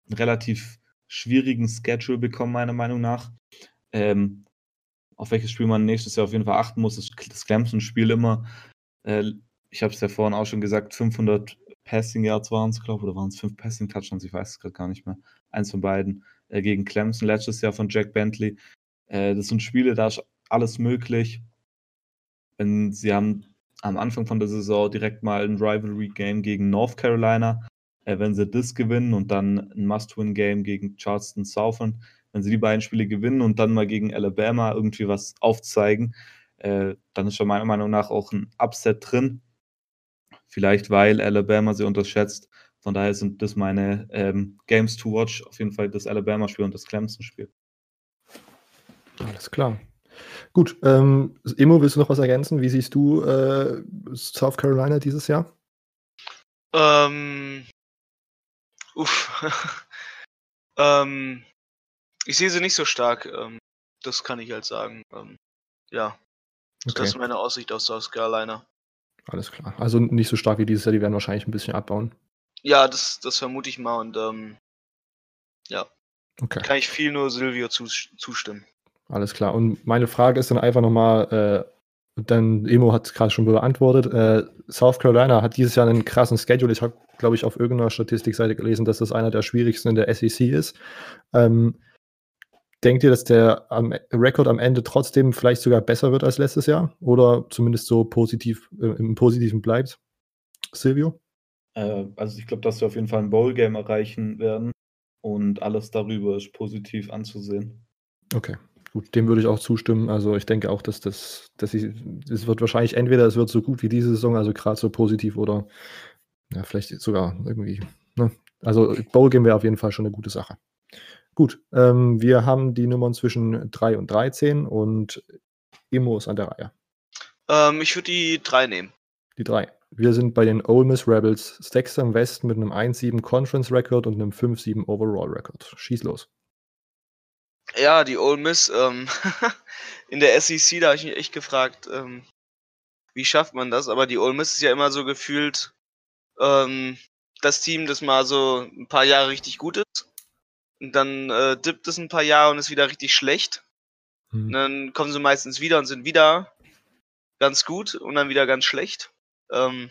einen relativ schwierigen Schedule bekommen, meiner Meinung nach. Ähm, auf welches Spiel man nächstes Jahr auf jeden Fall achten muss, ist das Clemson-Spiel immer. Äh, ich habe es ja vorhin auch schon gesagt, 500 Passing Yards waren es, glaube ich, oder waren es 5 Passing Touchdowns, ich weiß es gerade gar nicht mehr. Eins von beiden äh, gegen Clemson letztes Jahr von Jack Bentley. Äh, das sind Spiele, da ist alles möglich. Wenn sie haben am Anfang von der Saison direkt mal ein Rivalry-Game gegen North Carolina. Äh, wenn sie das gewinnen und dann ein Must-Win-Game gegen Charleston Southern, wenn sie die beiden Spiele gewinnen und dann mal gegen Alabama irgendwie was aufzeigen, äh, dann ist schon meiner Meinung nach auch ein Upset drin. Vielleicht weil Alabama sie unterschätzt. Von daher sind das meine ähm, Games to watch. Auf jeden Fall das Alabama-Spiel und das Clemson-Spiel. Alles klar. Gut, ähm, Emo, willst du noch was ergänzen? Wie siehst du äh, South Carolina dieses Jahr? Ähm, uff. <laughs> ähm, ich sehe sie nicht so stark. Ähm, das kann ich halt sagen. Ähm, ja. Okay. Das ist meine Aussicht aus South Carolina. Alles klar. Also nicht so stark wie dieses Jahr, die werden wahrscheinlich ein bisschen abbauen. Ja, das, das vermute ich mal und ähm, ja. Okay. Kann ich viel nur Silvio zustimmen. Alles klar. Und meine Frage ist dann einfach nochmal, äh, dann Emo hat es gerade schon beantwortet. Äh, South Carolina hat dieses Jahr einen krassen Schedule. Ich habe, glaube ich, auf irgendeiner Statistikseite gelesen, dass das einer der schwierigsten in der SEC ist. Ähm, Denkt ihr, dass der am Rekord am Ende trotzdem vielleicht sogar besser wird als letztes Jahr? Oder zumindest so positiv äh, im Positiven bleibt? Silvio? Äh, also ich glaube, dass wir auf jeden Fall ein Bowl-Game erreichen werden und alles darüber ist positiv anzusehen. Okay, gut, dem würde ich auch zustimmen. Also ich denke auch, dass das, dass ich, es wird wahrscheinlich entweder es wird so gut wie diese Saison, also gerade so positiv oder ja, vielleicht sogar irgendwie ne, Also Bowl Game wäre auf jeden Fall schon eine gute Sache. Gut, ähm, wir haben die Nummern zwischen 3 und 13 und Imo ist an der Reihe. Ähm, ich würde die 3 nehmen. Die 3. Wir sind bei den Ole Miss Rebels, im Westen mit einem 1-7 Conference Record und einem 5-7 Overall Record. Schieß los. Ja, die Ole Miss, ähm, <laughs> in der SEC, da habe ich mich echt gefragt, ähm, wie schafft man das? Aber die Ole Miss ist ja immer so gefühlt ähm, das Team, das mal so ein paar Jahre richtig gut ist. Und dann äh, dippt es ein paar Jahre und ist wieder richtig schlecht. Mhm. Dann kommen sie meistens wieder und sind wieder ganz gut und dann wieder ganz schlecht. Ähm,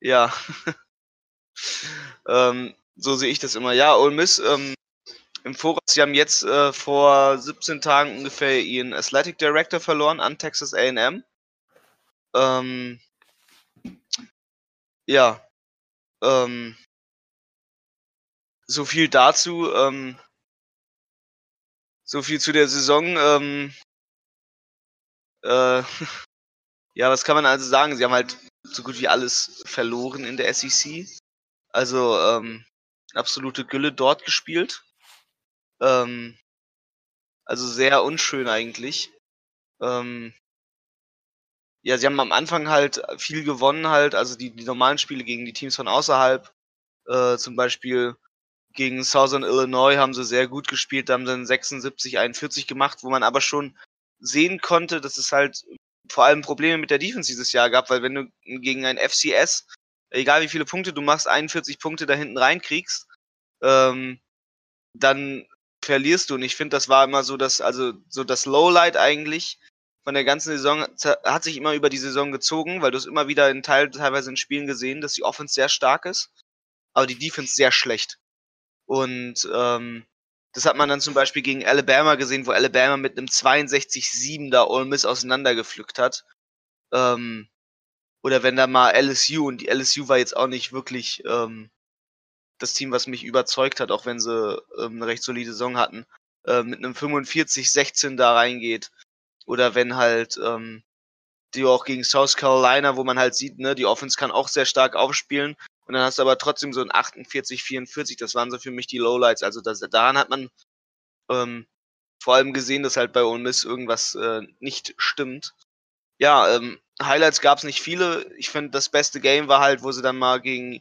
ja. <laughs> ähm, so sehe ich das immer. Ja, Ole Miss, ähm, im Voraus, sie haben jetzt äh, vor 17 Tagen ungefähr ihren Athletic Director verloren an Texas AM. Ähm, ja. Ähm, so viel dazu. Ähm, so viel zu der Saison. Ähm, äh, <laughs> ja, was kann man also sagen? Sie haben halt so gut wie alles verloren in der SEC. Also ähm, absolute Gülle dort gespielt. Ähm, also sehr unschön eigentlich. Ähm, ja, sie haben am Anfang halt viel gewonnen halt, also die, die normalen Spiele gegen die Teams von außerhalb. Äh, zum Beispiel gegen Southern Illinois haben sie sehr gut gespielt, da haben sie dann 76, 41 gemacht, wo man aber schon sehen konnte, dass es halt vor allem Probleme mit der Defense dieses Jahr gab, weil wenn du gegen ein FCS, egal wie viele Punkte du machst, 41 Punkte da hinten reinkriegst, ähm, dann verlierst du. Und ich finde, das war immer so das, also so das Lowlight eigentlich von der ganzen Saison hat sich immer über die Saison gezogen, weil du es immer wieder in Teil, teilweise in Spielen gesehen, dass die Offense sehr stark ist, aber die Defense sehr schlecht. Und ähm, das hat man dann zum Beispiel gegen Alabama gesehen, wo Alabama mit einem 62-7 da Ole Miss auseinandergepflückt hat. Ähm, oder wenn da mal LSU, und die LSU war jetzt auch nicht wirklich ähm, das Team, was mich überzeugt hat, auch wenn sie ähm, eine recht solide Saison hatten, äh, mit einem 45-16 da reingeht. Oder wenn halt ähm, die auch gegen South Carolina, wo man halt sieht, ne, die Offense kann auch sehr stark aufspielen. Und dann hast du aber trotzdem so ein 48, 44, das waren so für mich die Lowlights. Also das, daran hat man ähm, vor allem gesehen, dass halt bei Ole Miss irgendwas äh, nicht stimmt. Ja, ähm, Highlights gab es nicht viele. Ich finde, das beste Game war halt, wo sie dann mal gegen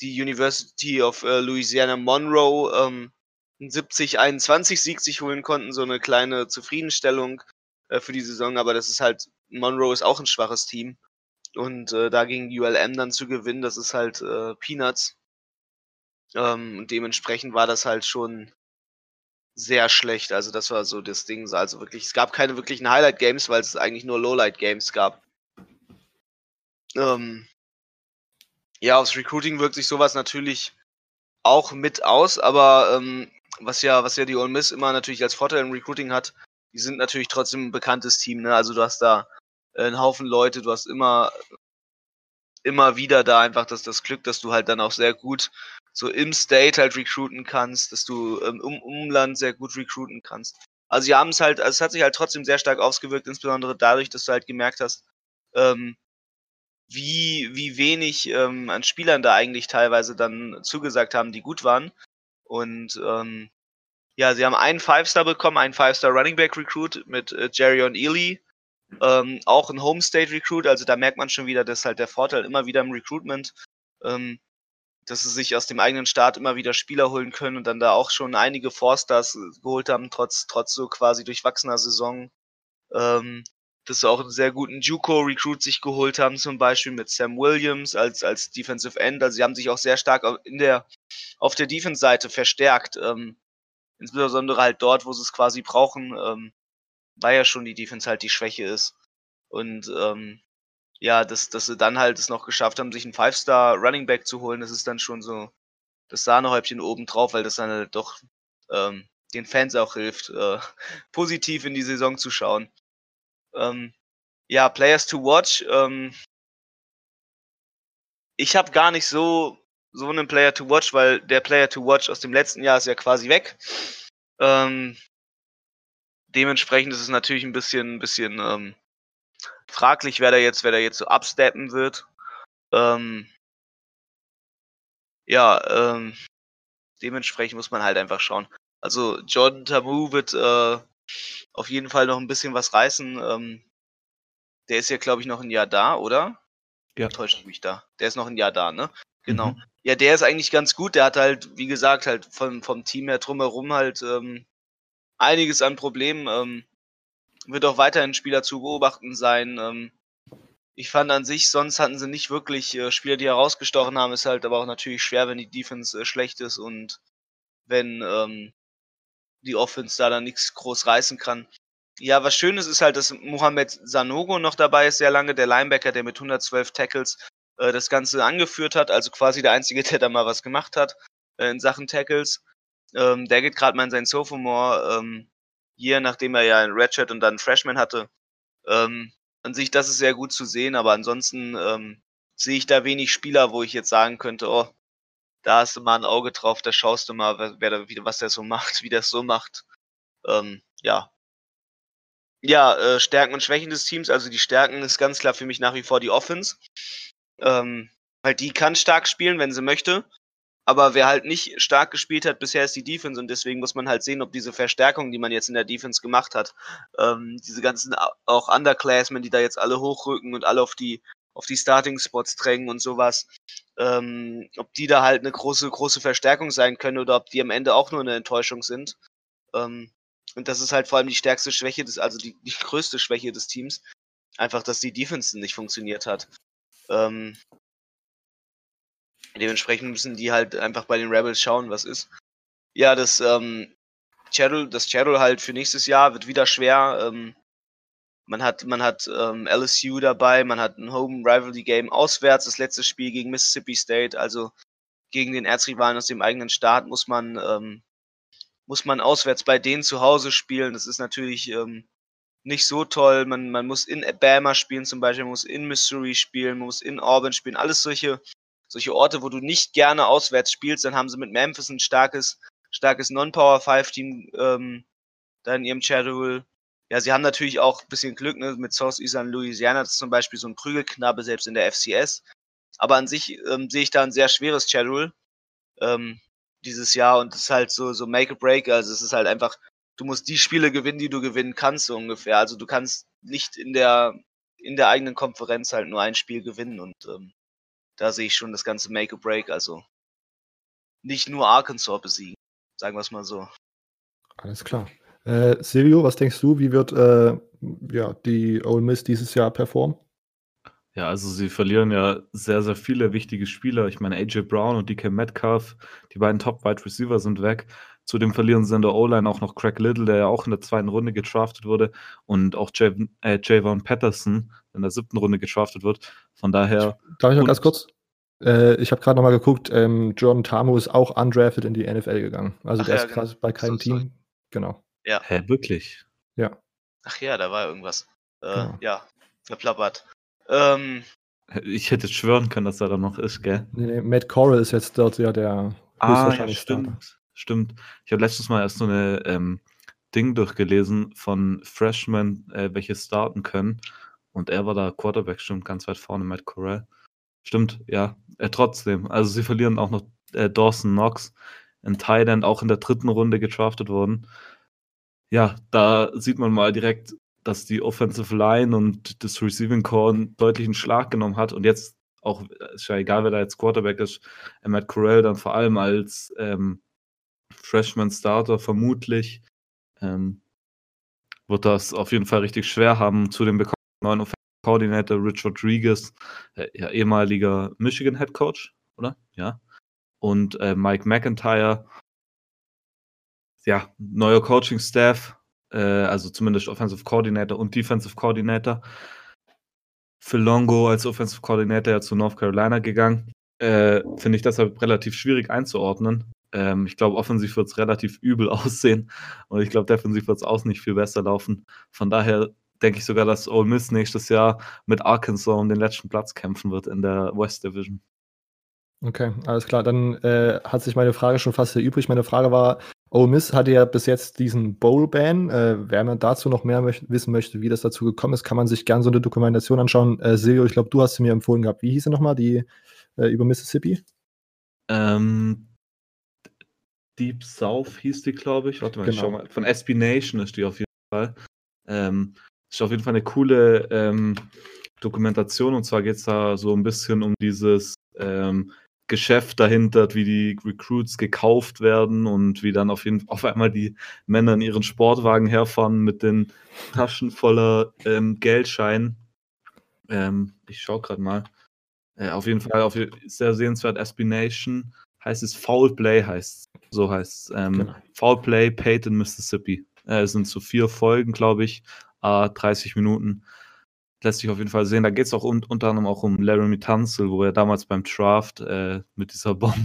die University of äh, Louisiana Monroe ähm, einen 70-21 Sieg sich holen konnten. So eine kleine Zufriedenstellung äh, für die Saison. Aber das ist halt, Monroe ist auch ein schwaches Team. Und äh, da gegen ULM dann zu gewinnen, das ist halt äh, Peanuts. Ähm, und dementsprechend war das halt schon sehr schlecht. Also das war so das Ding. Also wirklich, es gab keine wirklichen Highlight-Games, weil es eigentlich nur Lowlight-Games gab. Ähm, ja, aufs Recruiting wirkt sich sowas natürlich auch mit aus, aber ähm, was ja, was ja die Ole Miss immer natürlich als Vorteil im Recruiting hat, die sind natürlich trotzdem ein bekanntes Team, ne? Also du hast da einen Haufen Leute, du hast immer, immer wieder da einfach das, das Glück, dass du halt dann auch sehr gut so im State halt recruiten kannst, dass du ähm, im Umland sehr gut recruiten kannst. Also sie haben es halt, also es hat sich halt trotzdem sehr stark ausgewirkt, insbesondere dadurch, dass du halt gemerkt hast, ähm, wie, wie wenig ähm, an Spielern da eigentlich teilweise dann zugesagt haben, die gut waren. Und ähm, ja, sie haben einen Five-Star bekommen, einen Five-Star Running Back Recruit mit äh, Jerry on Ely. Ähm, auch ein Home State Recruit, also da merkt man schon wieder, dass halt der Vorteil immer wieder im Recruitment, ähm, dass sie sich aus dem eigenen Staat immer wieder Spieler holen können und dann da auch schon einige Four-Stars geholt haben, trotz, trotz so quasi durchwachsener Saison. Ähm, dass sie auch einen sehr guten Juco-Recruit sich geholt haben, zum Beispiel mit Sam Williams als, als Defensive End. Also sie haben sich auch sehr stark in der, auf der Defense-Seite verstärkt. Ähm, insbesondere halt dort, wo sie es quasi brauchen, ähm, weil ja schon die Defense halt die Schwäche ist. Und ähm, ja, dass, dass sie dann halt es noch geschafft haben, sich einen Five-Star Running Back zu holen, das ist dann schon so das Sahnehäubchen oben drauf, weil das dann halt doch ähm, den Fans auch hilft, äh, <laughs> positiv in die Saison zu schauen. Ähm, ja, Players to Watch. Ähm, ich habe gar nicht so so einen Player to Watch, weil der Player to Watch aus dem letzten Jahr ist ja quasi weg. Ähm, dementsprechend ist es natürlich ein bisschen, ein bisschen ähm, fraglich, wer da jetzt, wer da jetzt so absteppen wird. Ähm, ja, ähm, dementsprechend muss man halt einfach schauen. Also Jordan Tamu wird äh, auf jeden Fall noch ein bisschen was reißen. Ähm, der ist ja, glaube ich, noch ein Jahr da, oder? Ja. Täusche ich mich da? Der ist noch ein Jahr da, ne? Genau. Mhm. Ja, der ist eigentlich ganz gut. Der hat halt, wie gesagt, halt vom, vom Team her drumherum halt ähm, einiges an Problemen. Ähm, wird auch weiterhin Spieler zu beobachten sein. Ähm, ich fand an sich, sonst hatten sie nicht wirklich äh, Spieler, die herausgestochen haben. Ist halt aber auch natürlich schwer, wenn die Defense äh, schlecht ist und wenn ähm, die Offense da dann nichts groß reißen kann. Ja, was schön ist, ist halt, dass Mohamed Sanogo noch dabei ist, sehr lange, der Linebacker, der mit 112 Tackles äh, das Ganze angeführt hat, also quasi der Einzige, <laughs> der da mal was gemacht hat äh, in Sachen Tackles. Ähm, der geht gerade mal in sein Sophomore ähm, Year, nachdem er ja ein Redshirt und dann Freshman hatte. Ähm, an sich, das ist sehr gut zu sehen, aber ansonsten ähm, sehe ich da wenig Spieler, wo ich jetzt sagen könnte, oh, da hast du mal ein Auge drauf, da schaust du mal, wer, wer, was der so <laughs> macht, wie der es so macht. Ähm, ja. Ja, äh, Stärken und Schwächen des Teams. Also die Stärken ist ganz klar für mich nach wie vor die Offense. Ähm, weil die kann stark spielen, wenn sie möchte. Aber wer halt nicht stark gespielt hat bisher ist die Defense und deswegen muss man halt sehen, ob diese Verstärkung, die man jetzt in der Defense gemacht hat, ähm, diese ganzen auch Underclassmen, die da jetzt alle hochrücken und alle auf die auf die Starting Spots drängen und sowas, ähm, ob die da halt eine große große Verstärkung sein können oder ob die am Ende auch nur eine Enttäuschung sind. Ähm, und das ist halt vor allem die stärkste Schwäche des, also die, die größte Schwäche des Teams, einfach, dass die Defense nicht funktioniert hat. Ähm, Dementsprechend müssen die halt einfach bei den Rebels schauen, was ist. Ja, das ähm, Channel, das Channel halt für nächstes Jahr wird wieder schwer. Ähm, man hat, man hat ähm, LSU dabei, man hat ein Home Rivalry Game auswärts, das letzte Spiel gegen Mississippi State, also gegen den Erzrivalen aus dem eigenen Staat muss man ähm, muss man auswärts bei denen zu Hause spielen. Das ist natürlich ähm, nicht so toll. Man, man muss in Alabama spielen zum Beispiel, man muss in Missouri spielen, man muss in Auburn spielen. Alles solche solche Orte, wo du nicht gerne auswärts spielst, dann haben sie mit Memphis ein starkes, starkes Non-Power-5-Team ähm, da in ihrem Schedule. Ja, sie haben natürlich auch ein bisschen Glück ne, mit Southeastern Louisiana, das ist zum Beispiel so ein Prügelknabe selbst in der FCS. Aber an sich ähm, sehe ich da ein sehr schweres Schedule ähm, dieses Jahr und es ist halt so, so Make a Break. Also es ist halt einfach, du musst die Spiele gewinnen, die du gewinnen kannst, so ungefähr. Also du kannst nicht in der, in der eigenen Konferenz halt nur ein Spiel gewinnen und ähm, da sehe ich schon das ganze Make or Break, also nicht nur Arkansas besiegen, sagen wir es mal so. Alles klar. Äh, Silvio, was denkst du, wie wird äh, ja, die Ole Miss dieses Jahr performen? Ja, also sie verlieren ja sehr, sehr viele wichtige Spieler. Ich meine, AJ Brown und DK Metcalf, die beiden Top-Wide Receiver sind weg. Zudem verlieren sie in der O-Line auch noch Craig Little, der ja auch in der zweiten Runde getraftet wurde und auch Javon, äh, Javon Patterson in der siebten Runde getraftet wird. Von daher. Darf ich noch ganz kurz? Äh, ich habe gerade noch mal geguckt, ähm, Jordan Tamu ist auch undrafted in die NFL gegangen. Also Ach der ja, ist gerade bei keinem so, Team. Genau. Ja. Hä, wirklich? Ja. Ach ja, da war irgendwas. Äh, genau. Ja, verplappert. Ähm, ich hätte schwören können, dass er da noch ist, gell? Nee, nee, Matt Corral ist jetzt dort ja der ah, ja, stimmt. Starter. Stimmt. Ich habe letztes Mal erst so eine ähm, Ding durchgelesen von Freshmen, äh, welche starten können. Und er war da Quarterback, stimmt, ganz weit vorne, Matt Corral. Stimmt, ja. Äh, trotzdem. Also sie verlieren auch noch äh, Dawson Knox in Thailand, auch in der dritten Runde getraftet worden. Ja, da sieht man mal direkt, dass die Offensive Line und das Receiving Core einen deutlichen Schlag genommen hat. Und jetzt auch, ist ja egal, wer da jetzt Quarterback ist, äh, Matt Corral dann vor allem als ähm, Freshman Starter vermutlich ähm, wird das auf jeden Fall richtig schwer haben. Zu dem neuen Koordinator Rich Rodriguez, äh, ja, ehemaliger Michigan Head Coach, oder? Ja. Und äh, Mike McIntyre, ja, neuer Coaching Staff, äh, also zumindest Offensive Coordinator und Defensive Coordinator. Phil Longo als Offensive Coordinator ja zu North Carolina gegangen. Äh, Finde ich deshalb relativ schwierig einzuordnen. Ähm, ich glaube, offensiv wird es relativ übel <laughs> aussehen und ich glaube, defensiv wird es auch nicht viel besser laufen. Von daher denke ich sogar, dass Ole Miss nächstes Jahr mit Arkansas um den letzten Platz kämpfen wird in der West Division. Okay, alles klar. Dann äh, hat sich meine Frage schon fast erübrigt. Meine Frage war, Ole Miss hatte ja bis jetzt diesen Bowl-Ban. Äh, wer man dazu noch mehr möcht wissen möchte, wie das dazu gekommen ist, kann man sich gerne so eine Dokumentation anschauen. Äh, Silvio, ich glaube, du hast sie mir empfohlen gehabt. Wie hieß sie nochmal, die äh, über Mississippi? Ähm, Deep South hieß die, glaube ich. Warte mal, ich schau Genau. mal. Von SB Nation ist die auf jeden Fall. Ähm, ist auf jeden Fall eine coole ähm, Dokumentation und zwar geht es da so ein bisschen um dieses ähm, Geschäft dahinter, wie die Recruits gekauft werden und wie dann auf jeden auf einmal die Männer in ihren Sportwagen herfahren mit den Taschen voller ähm, Geldscheinen. Ähm, ich schau gerade mal. Äh, auf jeden Fall auf, sehr sehenswert. SB Nation heißt es Foul Play heißt so heißt es. Ähm, Genau. Foul Play Paid in Mississippi. Äh, es sind so vier Folgen, glaube ich, äh, 30 Minuten. Lässt sich auf jeden Fall sehen. Da geht es auch un unter anderem auch um Laramie Tunsil, wo er damals beim Draft äh, mit dieser Bombe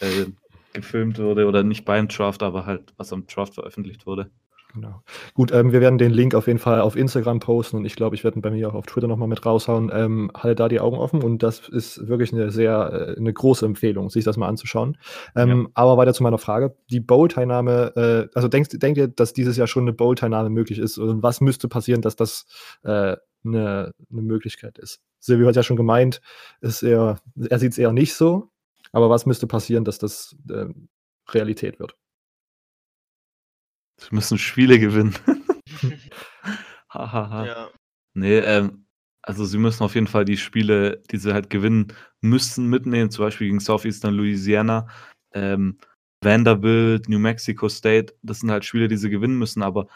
äh, gefilmt wurde. Oder nicht beim Draft, aber halt, was am Draft veröffentlicht wurde. Genau. Gut, ähm, wir werden den Link auf jeden Fall auf Instagram posten und ich glaube, ich werde ihn bei mir auch auf Twitter nochmal mit raushauen. Ähm, halte da die Augen offen und das ist wirklich eine sehr, äh, eine große Empfehlung, sich das mal anzuschauen. Ähm, Aber weiter zu meiner Frage. Die Bowl-Teilnahme, äh, also denkt, denkt ihr, dass dieses Jahr schon eine Bowl-Teilnahme möglich ist? Und was müsste passieren, dass das äh, eine, eine Möglichkeit ist? Silvio hat ja schon gemeint, ist eher, er sieht es eher nicht so, aber was müsste passieren, dass das äh, Realität wird? Sie müssen Spiele gewinnen. <laughs> Hahaha. Ja. Nee, ähm, also sie müssen auf jeden Fall die Spiele, die sie halt gewinnen müssen, mitnehmen, zum Beispiel gegen Southeastern Louisiana, ähm, Vanderbilt, New Mexico State. Das sind halt Spiele, die sie gewinnen müssen, aber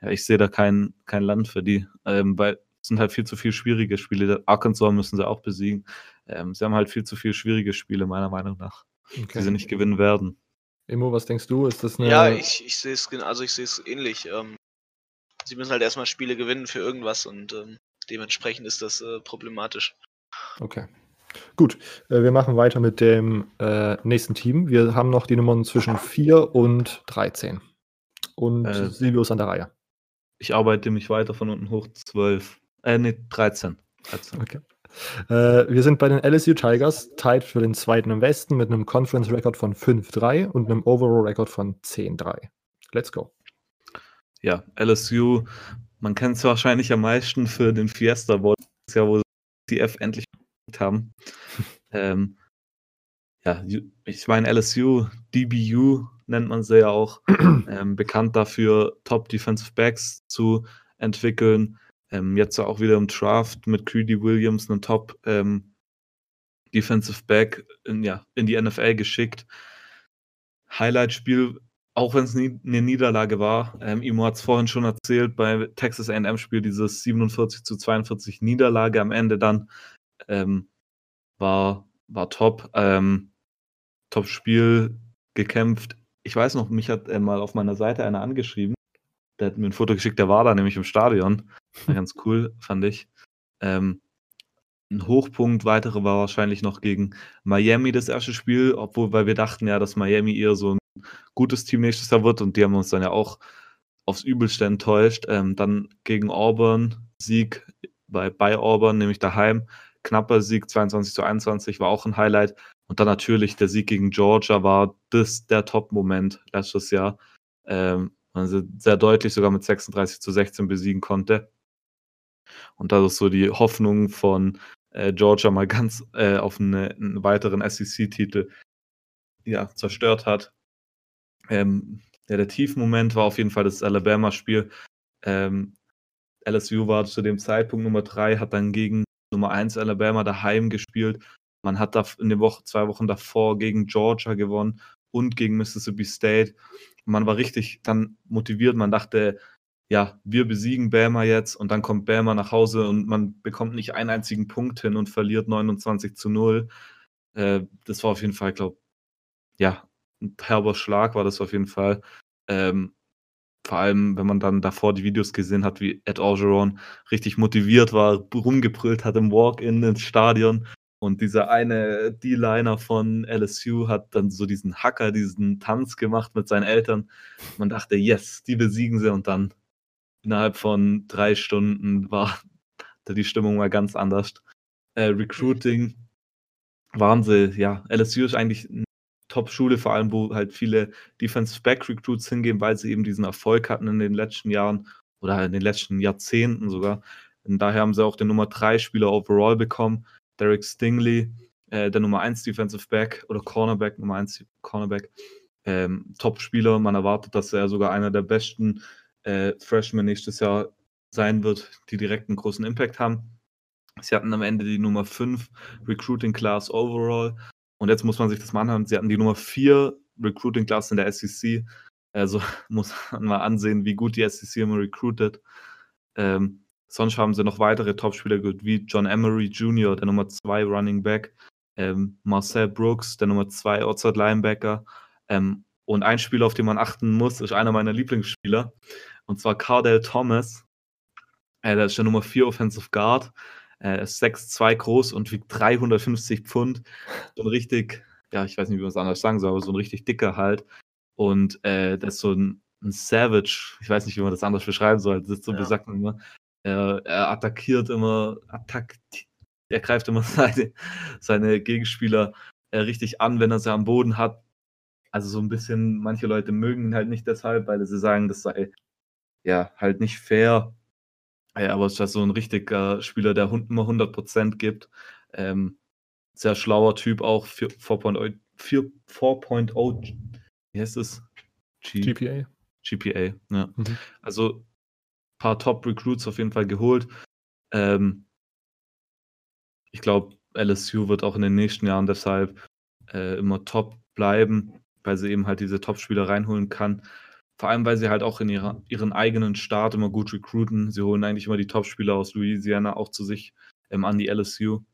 ja, ich sehe da kein, kein Land für die, ähm, weil es sind halt viel zu viele schwierige Spiele. Arkansas müssen sie auch besiegen. Ähm, sie haben halt viel zu viele schwierige Spiele, meiner Meinung nach, die sie nicht gewinnen werden. Immo, was denkst du? Ist das eine. Ja, ich, ich sehe es also ich sehe es ähnlich. Ähm, sie müssen halt erstmal Spiele gewinnen für irgendwas und ähm, dementsprechend ist das äh, problematisch. Okay. Gut, äh, wir machen weiter mit dem äh, nächsten Team. Wir haben noch die Nummern zwischen 4 und 13. Und Äh, Silvio ist an der Reihe. Ich arbeite mich weiter von unten hoch 12. Äh, nee, 13. 13. Okay. Äh, wir sind bei den LSU Tigers, tied für den zweiten im Westen mit einem Conference-Record von 5-3 und einem Overall-Record von 10-3. Let's go. ja, LSU, man kennt es wahrscheinlich am meisten für den Fiesta Bowl, Jahr, wo sie F endlich haben. <laughs> ähm, ja, ich meine, LSU, DBU nennt man sie ja auch, <clears throat> ähm, bekannt dafür, Top Defensive Backs zu entwickeln. Ähm, jetzt auch wieder im Draft mit Creedy Williams, einen Top ähm, Defensive Back in, ja, in die NFL geschickt. Highlight-Spiel, auch wenn es nie, eine Niederlage war. Ähm, Imo hat es vorhin schon erzählt, bei Texas AM-Spiel dieses 47 zu 42 Niederlage am Ende dann ähm, war, war top. Ähm, Top-Spiel gekämpft. Ich weiß noch, mich hat äh, mal auf meiner Seite einer angeschrieben. Der hat mir ein Foto geschickt, der war da nämlich im Stadion. War <laughs> ganz cool, fand ich. Ähm, ein Hochpunkt, weitere war wahrscheinlich noch gegen Miami das erste Spiel, obwohl, weil wir dachten ja, dass Miami eher so ein gutes Team nächstes Jahr wird und die haben uns dann ja auch aufs Übelste enttäuscht. Ähm, dann gegen Auburn, Sieg bei, bei Auburn, nämlich daheim. Knapper Sieg 22 zu 21 war auch ein Highlight. Und dann natürlich der Sieg gegen Georgia war das der Top-Moment letztes Jahr. Ähm, man sie sehr deutlich sogar mit 36 zu 16 besiegen konnte. Und das ist so die Hoffnung von äh, Georgia mal ganz äh, auf eine, einen weiteren SEC-Titel ja, zerstört hat. Ähm, ja, der Tiefmoment war auf jeden Fall das Alabama-Spiel. Ähm, LSU war zu dem Zeitpunkt Nummer 3, hat dann gegen Nummer 1 Alabama daheim gespielt. Man hat da in den Wochen, zwei Wochen davor gegen Georgia gewonnen und gegen Mississippi State. Man war richtig dann motiviert. Man dachte, ja, wir besiegen Bama jetzt und dann kommt Bama nach Hause und man bekommt nicht einen einzigen Punkt hin und verliert 29 zu 0. Äh, das war auf jeden Fall, glaube ja, ein herber Schlag war das auf jeden Fall. Ähm, vor allem, wenn man dann davor die Videos gesehen hat, wie Ed Orgeron richtig motiviert war, rumgebrüllt hat im Walk-In ins Stadion. Und dieser eine D-Liner von LSU hat dann so diesen Hacker, diesen Tanz gemacht mit seinen Eltern. Man dachte, yes, die besiegen sie. Und dann innerhalb von drei Stunden war die Stimmung mal ganz anders. Äh, Recruiting waren sie, ja, LSU ist eigentlich eine Top-Schule, vor allem, wo halt viele Defensive Back Recruits hingehen, weil sie eben diesen Erfolg hatten in den letzten Jahren oder in den letzten Jahrzehnten sogar. Und daher haben sie auch den Nummer 3 Spieler overall bekommen, Derek Stingley, äh, der Nummer 1 Defensive Back oder Cornerback, Nummer 1 Cornerback. Ähm, Top-Spieler. Man erwartet, dass er sogar einer der besten äh, Freshmen nächstes Jahr sein wird, die direkt einen großen Impact haben. Sie hatten am Ende die Nummer 5 Recruiting Class Overall. Und jetzt muss man sich das mal anhören. Sie hatten die Nummer 4 Recruiting Class in der SEC. Also <laughs> muss man mal ansehen, wie gut die SEC immer recruited. Ähm, sonst haben sie noch weitere Topspieler geholt, wie John Emery Jr., der Nummer 2 Running Back, ähm, Marcel Brooks, der Nummer 2 Outside Linebacker. Ähm, und ein Spieler, auf den man achten muss, ist einer meiner Lieblingsspieler. Und zwar Cardell Thomas. Äh, der ist der Nummer 4 Offensive Guard. Er ist 6'2 groß und wiegt 350 Pfund. So ein richtig, ja, ich weiß nicht, wie man es anders sagen soll, aber so ein richtig dicker halt. Und äh, das ist so ein, ein, Savage, ich weiß nicht, wie man das anders beschreiben soll. Das ist so, ja. wie sagt man immer, er, er attackiert immer, attack, er greift immer <laughs> seine, seine Gegenspieler äh, richtig an, wenn er sie am Boden hat. Also so ein bisschen, manche Leute mögen ihn halt nicht deshalb, weil sie sagen, das sei ja halt nicht fair. Ja, aber es ist halt so ein richtiger Spieler, der immer 100% gibt. Ähm, sehr schlauer Typ auch für 4.0, wie heißt es? G GPA. GPA, ja. Mhm. Also paar Top-Recruits auf jeden Fall geholt. Ähm, ich glaube, LSU wird auch in den nächsten Jahren deshalb äh, immer top bleiben, weil sie eben halt diese Top-Spieler reinholen kann. Vor allem, weil sie halt auch in ihrer, ihren eigenen Start immer gut recruiten. Sie holen eigentlich immer die Top-Spieler aus Louisiana auch zu sich ähm, an die LSU.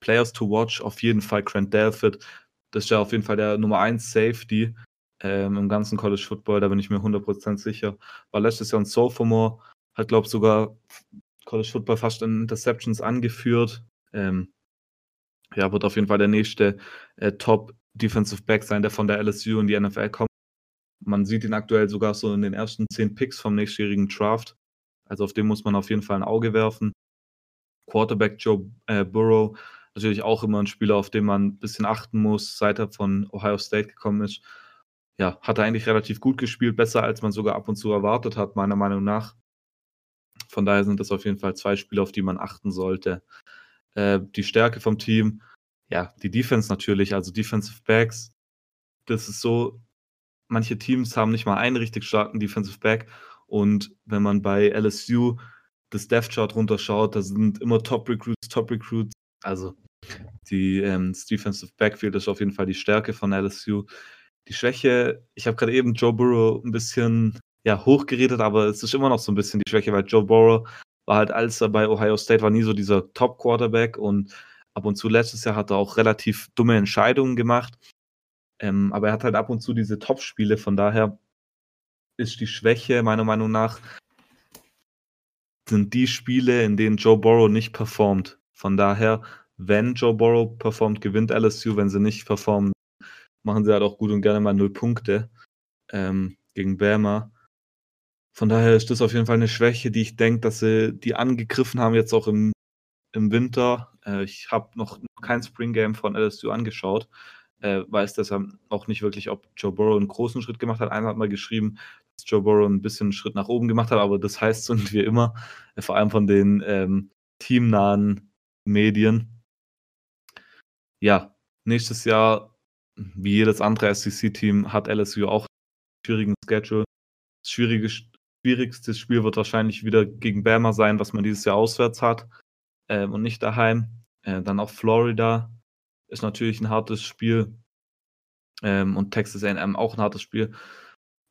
Players to watch, auf jeden Fall Grant Delfit. Das ist ja auf jeden Fall der Nummer 1 Safety ähm, im ganzen College Football, da bin ich mir 100% sicher. War letztes Jahr ein Sophomore, hat, glaube ich, sogar College Football fast in Interceptions angeführt. Ähm, ja, wird auf jeden Fall der nächste äh, Top Defensive Back sein, der von der LSU in die NFL kommt. Man sieht ihn aktuell sogar so in den ersten zehn Picks vom nächstjährigen Draft. Also auf den muss man auf jeden Fall ein Auge werfen. Quarterback Joe äh, Burrow, natürlich auch immer ein Spieler, auf den man ein bisschen achten muss, seit er von Ohio State gekommen ist. Ja, hat er eigentlich relativ gut gespielt, besser als man sogar ab und zu erwartet hat, meiner Meinung nach. Von daher sind das auf jeden Fall zwei Spieler, auf die man achten sollte. Äh, die Stärke vom Team, ja, die Defense natürlich, also Defensive Backs. Das ist so, manche Teams haben nicht mal einen richtig starken Defensive Back. Und wenn man bei LSU das Death Chart runterschaut, da sind immer Top Recruits, Top Recruits. Also die ähm, das Defensive Backfield ist auf jeden Fall die Stärke von LSU. Die Schwäche, ich habe gerade eben Joe Burrow ein bisschen ja, hochgeredet, aber es ist immer noch so ein bisschen die Schwäche, weil Joe Burrow war halt, als er bei Ohio State war, nie so dieser Top-Quarterback und ab und zu letztes Jahr hat er auch relativ dumme Entscheidungen gemacht. Ähm, aber er hat halt ab und zu diese Top-Spiele, von daher ist die Schwäche meiner Meinung nach, sind die Spiele, in denen Joe Burrow nicht performt. Von daher, wenn Joe Burrow performt, gewinnt LSU. Wenn sie nicht performen, machen sie halt auch gut und gerne mal null Punkte ähm, gegen Bama. Von daher ist das auf jeden Fall eine Schwäche, die ich denke, dass sie die angegriffen haben, jetzt auch im, im Winter. Äh, ich habe noch kein Spring Game von LSU angeschaut, äh, weiß deshalb auch nicht wirklich, ob Joe Burrow einen großen Schritt gemacht hat. Einer hat mal geschrieben, dass Joe Burrow ein bisschen einen Schritt nach oben gemacht hat, aber das heißt so und wie immer, äh, vor allem von den ähm, teamnahen Medien. Ja, nächstes Jahr, wie jedes andere SEC-Team, hat LSU auch einen schwierigen Schedule. Das schwierige schwierigste Spiel wird wahrscheinlich wieder gegen Bama sein, was man dieses Jahr auswärts hat ähm, und nicht daheim. Äh, dann auch Florida ist natürlich ein hartes Spiel ähm, und Texas A&M auch ein hartes Spiel.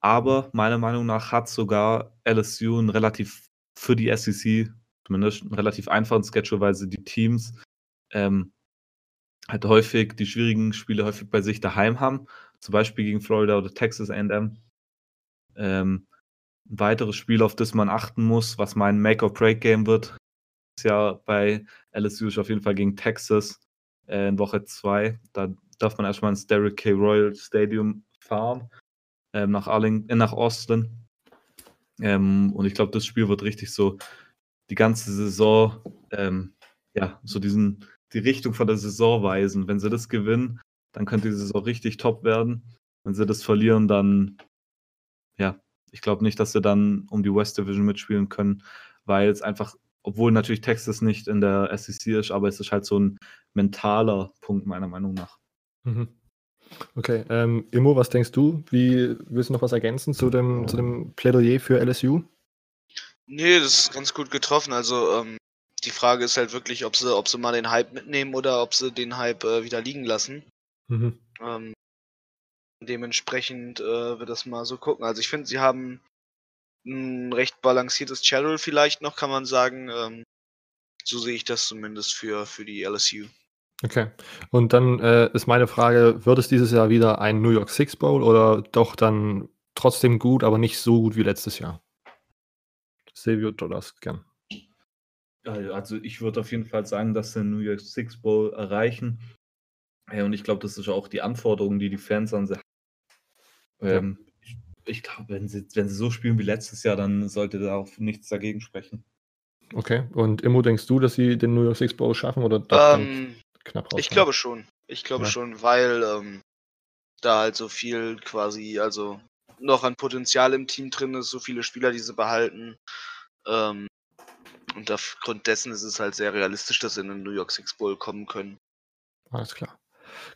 Aber meiner Meinung nach hat sogar LSU ein relativ für die SEC zumindest einen relativ einfachen Schedule, weil sie die Teams ähm, halt häufig die schwierigen Spiele häufig bei sich daheim haben, zum Beispiel gegen Florida oder Texas A&M. Ähm, ein weiteres Spiel, auf das man achten muss, was mein Make-or-Break-Game wird, ist ja bei LSU auf jeden Fall gegen Texas äh, in Woche 2. Da darf man erstmal ins Derrick K. Royal Stadium fahren, ähm, nach, Arling äh, nach Austin. Ähm, und ich glaube, das Spiel wird richtig so die ganze Saison, ähm, ja, so diesen, die Richtung von der Saison weisen. Wenn sie das gewinnen, dann könnte die Saison richtig top werden. Wenn sie das verlieren, dann, ja, ich glaube nicht, dass sie dann um die West Division mitspielen können, weil es einfach obwohl natürlich Texas nicht in der SEC ist, aber es ist halt so ein mentaler Punkt meiner Meinung nach. Mhm. Okay, ähm, Immo, was denkst du? Wie willst du noch was ergänzen zu dem, zu dem Plädoyer für LSU? Nee, das ist ganz gut getroffen. Also ähm, die Frage ist halt wirklich, ob sie, ob sie mal den Hype mitnehmen oder ob sie den Hype äh, wieder liegen lassen. Mhm. Ähm, dementsprechend äh, wird das mal so gucken. Also ich finde, sie haben ein recht balanciertes Schedule vielleicht noch, kann man sagen. Ähm, so sehe ich das zumindest für, für die LSU. Okay. Und dann äh, ist meine Frage, wird es dieses Jahr wieder ein New York Six Bowl oder doch dann trotzdem gut, aber nicht so gut wie letztes Jahr? Silvio, das gern. Also ich würde auf jeden Fall sagen, dass sie den New York Six Bowl erreichen. Ja, und ich glaube, das ist auch die Anforderung, die die Fans an sie haben. Ähm, ja. Ich, ich glaube, wenn sie, wenn sie so spielen wie letztes Jahr, dann sollte da auch nichts dagegen sprechen. Okay, und Immo, denkst du, dass sie den New York Six Bowl schaffen oder ähm, knapp raus? Ich glaube schon. Ich glaube ja. schon, weil ähm, da halt so viel quasi, also noch an Potenzial im Team drin ist, so viele Spieler, die sie behalten. Ähm, und aufgrund dessen ist es halt sehr realistisch, dass sie in den New York Six Bowl kommen können. Alles klar.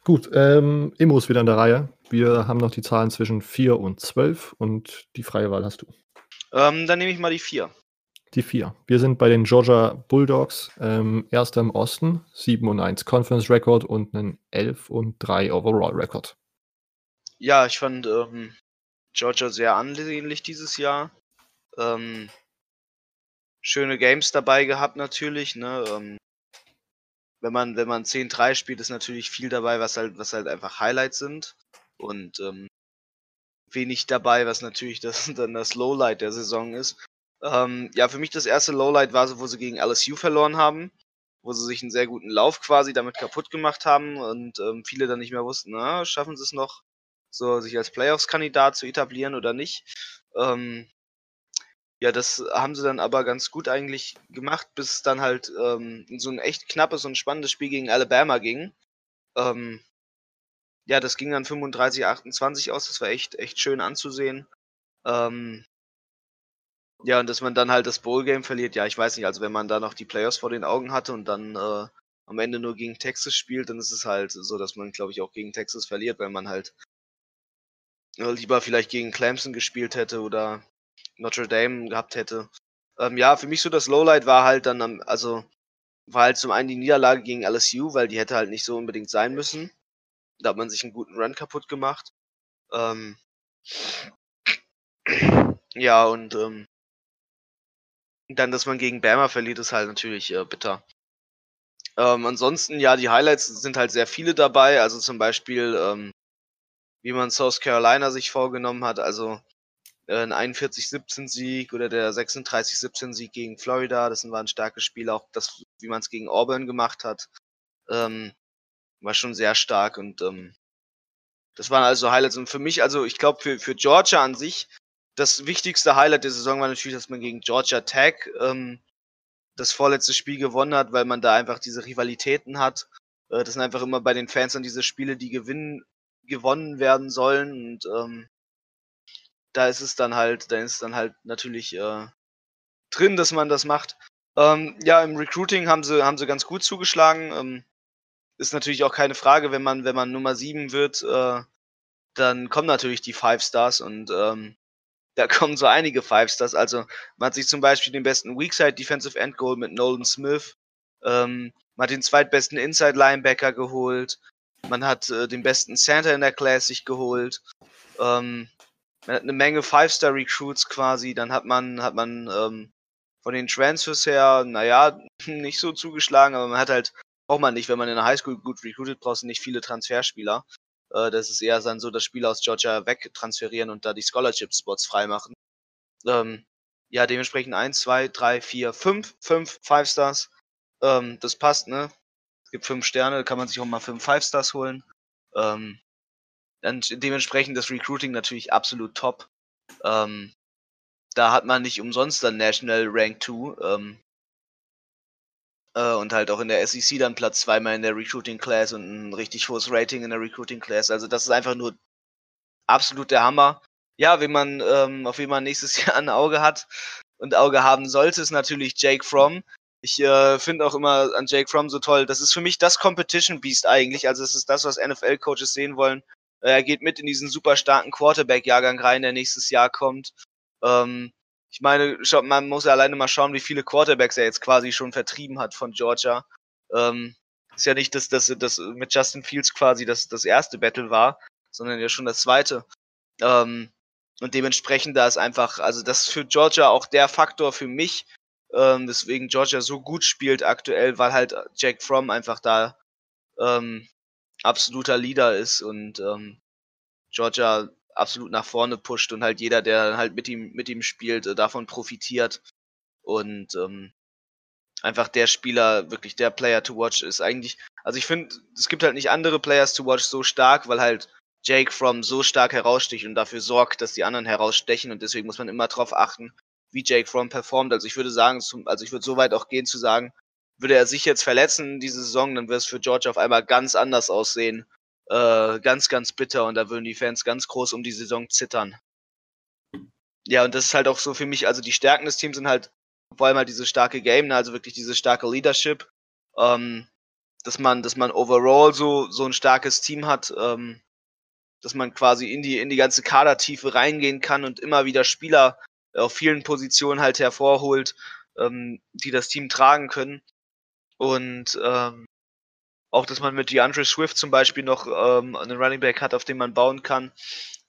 Gut, ähm, Immo ist wieder in der Reihe. Wir haben noch die Zahlen zwischen 4 und 12 und die freie Wahl hast du. Ähm, dann nehme ich mal die 4. Die 4. Wir sind bei den Georgia Bulldogs, ähm, erster im Osten, 7 und 1 Conference Record und einen 11 und 3 Overall Record. Ja, ich fand ähm, Georgia sehr ansehnlich dieses Jahr. Ähm, schöne Games dabei gehabt natürlich, ne? Ähm, wenn man, wenn man 10-3 spielt, ist natürlich viel dabei, was halt, was halt einfach Highlights sind. Und ähm, wenig dabei, was natürlich <laughs> das, dann das Lowlight der Saison ist. Ähm, ja, für mich das erste Lowlight war so, wo sie gegen LSU verloren haben, wo sie sich einen sehr guten Lauf quasi damit kaputt gemacht haben und ähm, viele dann nicht mehr wussten, na, schaffen sie es noch, so sich als Playoffs-Kandidat zu etablieren oder nicht. Ähm, ja, das haben sie dann aber ganz gut eigentlich gemacht, bis es dann halt ähm, so ein echt knappes und spannendes Spiel gegen Alabama ging. Ähm, ja, das ging dann 35, 28 aus. Das war echt, echt schön anzusehen. Ähm, ja, und dass man dann halt das Bowl-Game verliert, ja, ich weiß nicht. Also, wenn man da noch die Playoffs vor den Augen hatte und dann äh, am Ende nur gegen Texas spielt, dann ist es halt so, dass man, glaube ich, auch gegen Texas verliert, weil man halt äh, lieber vielleicht gegen Clemson gespielt hätte oder Notre Dame gehabt hätte. Ähm, ja, für mich so das Lowlight war halt dann, am, also war halt zum einen die Niederlage gegen LSU, weil die hätte halt nicht so unbedingt sein müssen. Da hat man sich einen guten Run kaputt gemacht. Ähm, ja, und ähm, dann, dass man gegen Bama verliert, ist halt natürlich äh, bitter. Ähm, ansonsten, ja, die Highlights sind halt sehr viele dabei. Also zum Beispiel, ähm, wie man South Carolina sich vorgenommen hat. Also ein 41-17-Sieg oder der 36-17-Sieg gegen Florida. Das war ein starkes Spiel, auch das, wie man es gegen Auburn gemacht hat, ähm, war schon sehr stark und ähm, das waren also Highlights. Und für mich, also ich glaube, für, für Georgia an sich, das wichtigste Highlight der Saison war natürlich, dass man gegen Georgia Tech ähm, das vorletzte Spiel gewonnen hat, weil man da einfach diese Rivalitäten hat. Äh, das sind einfach immer bei den Fans dann diese Spiele, die gewinnen, gewonnen werden sollen. Und ähm, da ist es dann halt, da ist dann halt natürlich äh, drin, dass man das macht. Ähm, ja, im Recruiting haben sie, haben sie ganz gut zugeschlagen. Ähm, ist natürlich auch keine Frage, wenn man, wenn man Nummer 7 wird, äh, dann kommen natürlich die Five Stars und ähm, da <laughs> kommen so einige Five Stars. Also man hat sich zum Beispiel den besten Weakside Defensive End Goal mit Nolan Smith. Ähm, man hat den zweitbesten Inside Linebacker geholt. Man hat äh, den besten Center in der Class sich geholt. Ähm, man hat eine Menge Five-Star-Recruits quasi, dann hat man, hat man ähm, von den Transfers her, naja, <laughs> nicht so zugeschlagen, aber man hat halt, braucht man nicht, wenn man in der Highschool gut recruited, brauchst du nicht viele Transferspieler. Äh, das ist eher dann so, dass Spieler aus Georgia wegtransferieren und da die Scholarship-Spots freimachen. Ähm, ja, dementsprechend 1, 2, 3, 4, 5, 5 Five Stars. Ähm, das passt, ne? Es gibt 5 Sterne, kann man sich auch mal 5 Five Stars holen. Ähm, dementsprechend das Recruiting natürlich absolut top. Ähm, da hat man nicht umsonst dann National Rank 2. Ähm, äh, und halt auch in der SEC dann Platz zweimal in der Recruiting Class und ein richtig hohes Rating in der Recruiting Class. Also das ist einfach nur absolut der Hammer. Ja, wenn man, ähm, auf wen man nächstes <laughs> Jahr ein Auge hat und Auge haben sollte, ist natürlich Jake Fromm. Ich äh, finde auch immer an Jake Fromm so toll. Das ist für mich das Competition Beast eigentlich. Also es ist das, was NFL-Coaches sehen wollen. Äh, er geht mit in diesen super starken Quarterback-Jahrgang rein, der nächstes Jahr kommt. Ähm, ich meine, man muss ja alleine mal schauen, wie viele Quarterbacks er jetzt quasi schon vertrieben hat von Georgia. Ähm, ist ja nicht, dass das, mit Justin Fields quasi das, das erste Battle war, sondern ja schon das zweite. Ähm, und dementsprechend da ist einfach, also das ist für Georgia auch der Faktor für mich, ähm, deswegen Georgia so gut spielt aktuell, weil halt Jack Fromm einfach da ähm, absoluter Leader ist und ähm, Georgia absolut nach vorne pusht und halt jeder, der halt mit ihm mit ihm spielt, äh, davon profitiert und ähm, einfach der Spieler, wirklich der Player to watch ist. Eigentlich, also ich finde, es gibt halt nicht andere Players to watch so stark, weil halt Jake From so stark heraussticht und dafür sorgt, dass die anderen herausstechen und deswegen muss man immer darauf achten, wie Jake From performt. Also ich würde sagen, also ich würde so weit auch gehen zu sagen, würde er sich jetzt verletzen diese Saison, dann würde es für George auf einmal ganz anders aussehen. Äh, ganz, ganz bitter und da würden die Fans ganz groß um die Saison zittern. Ja, und das ist halt auch so für mich, also die Stärken des Teams sind halt vor allem halt diese starke Game, ne, also wirklich diese starke Leadership, ähm, dass man, dass man overall so, so ein starkes Team hat, ähm, dass man quasi in die, in die ganze Kadertiefe reingehen kann und immer wieder Spieler auf vielen Positionen halt hervorholt, ähm, die das Team tragen können. Und ähm, auch, dass man mit DeAndre Swift zum Beispiel noch ähm, einen Running Back hat, auf den man bauen kann.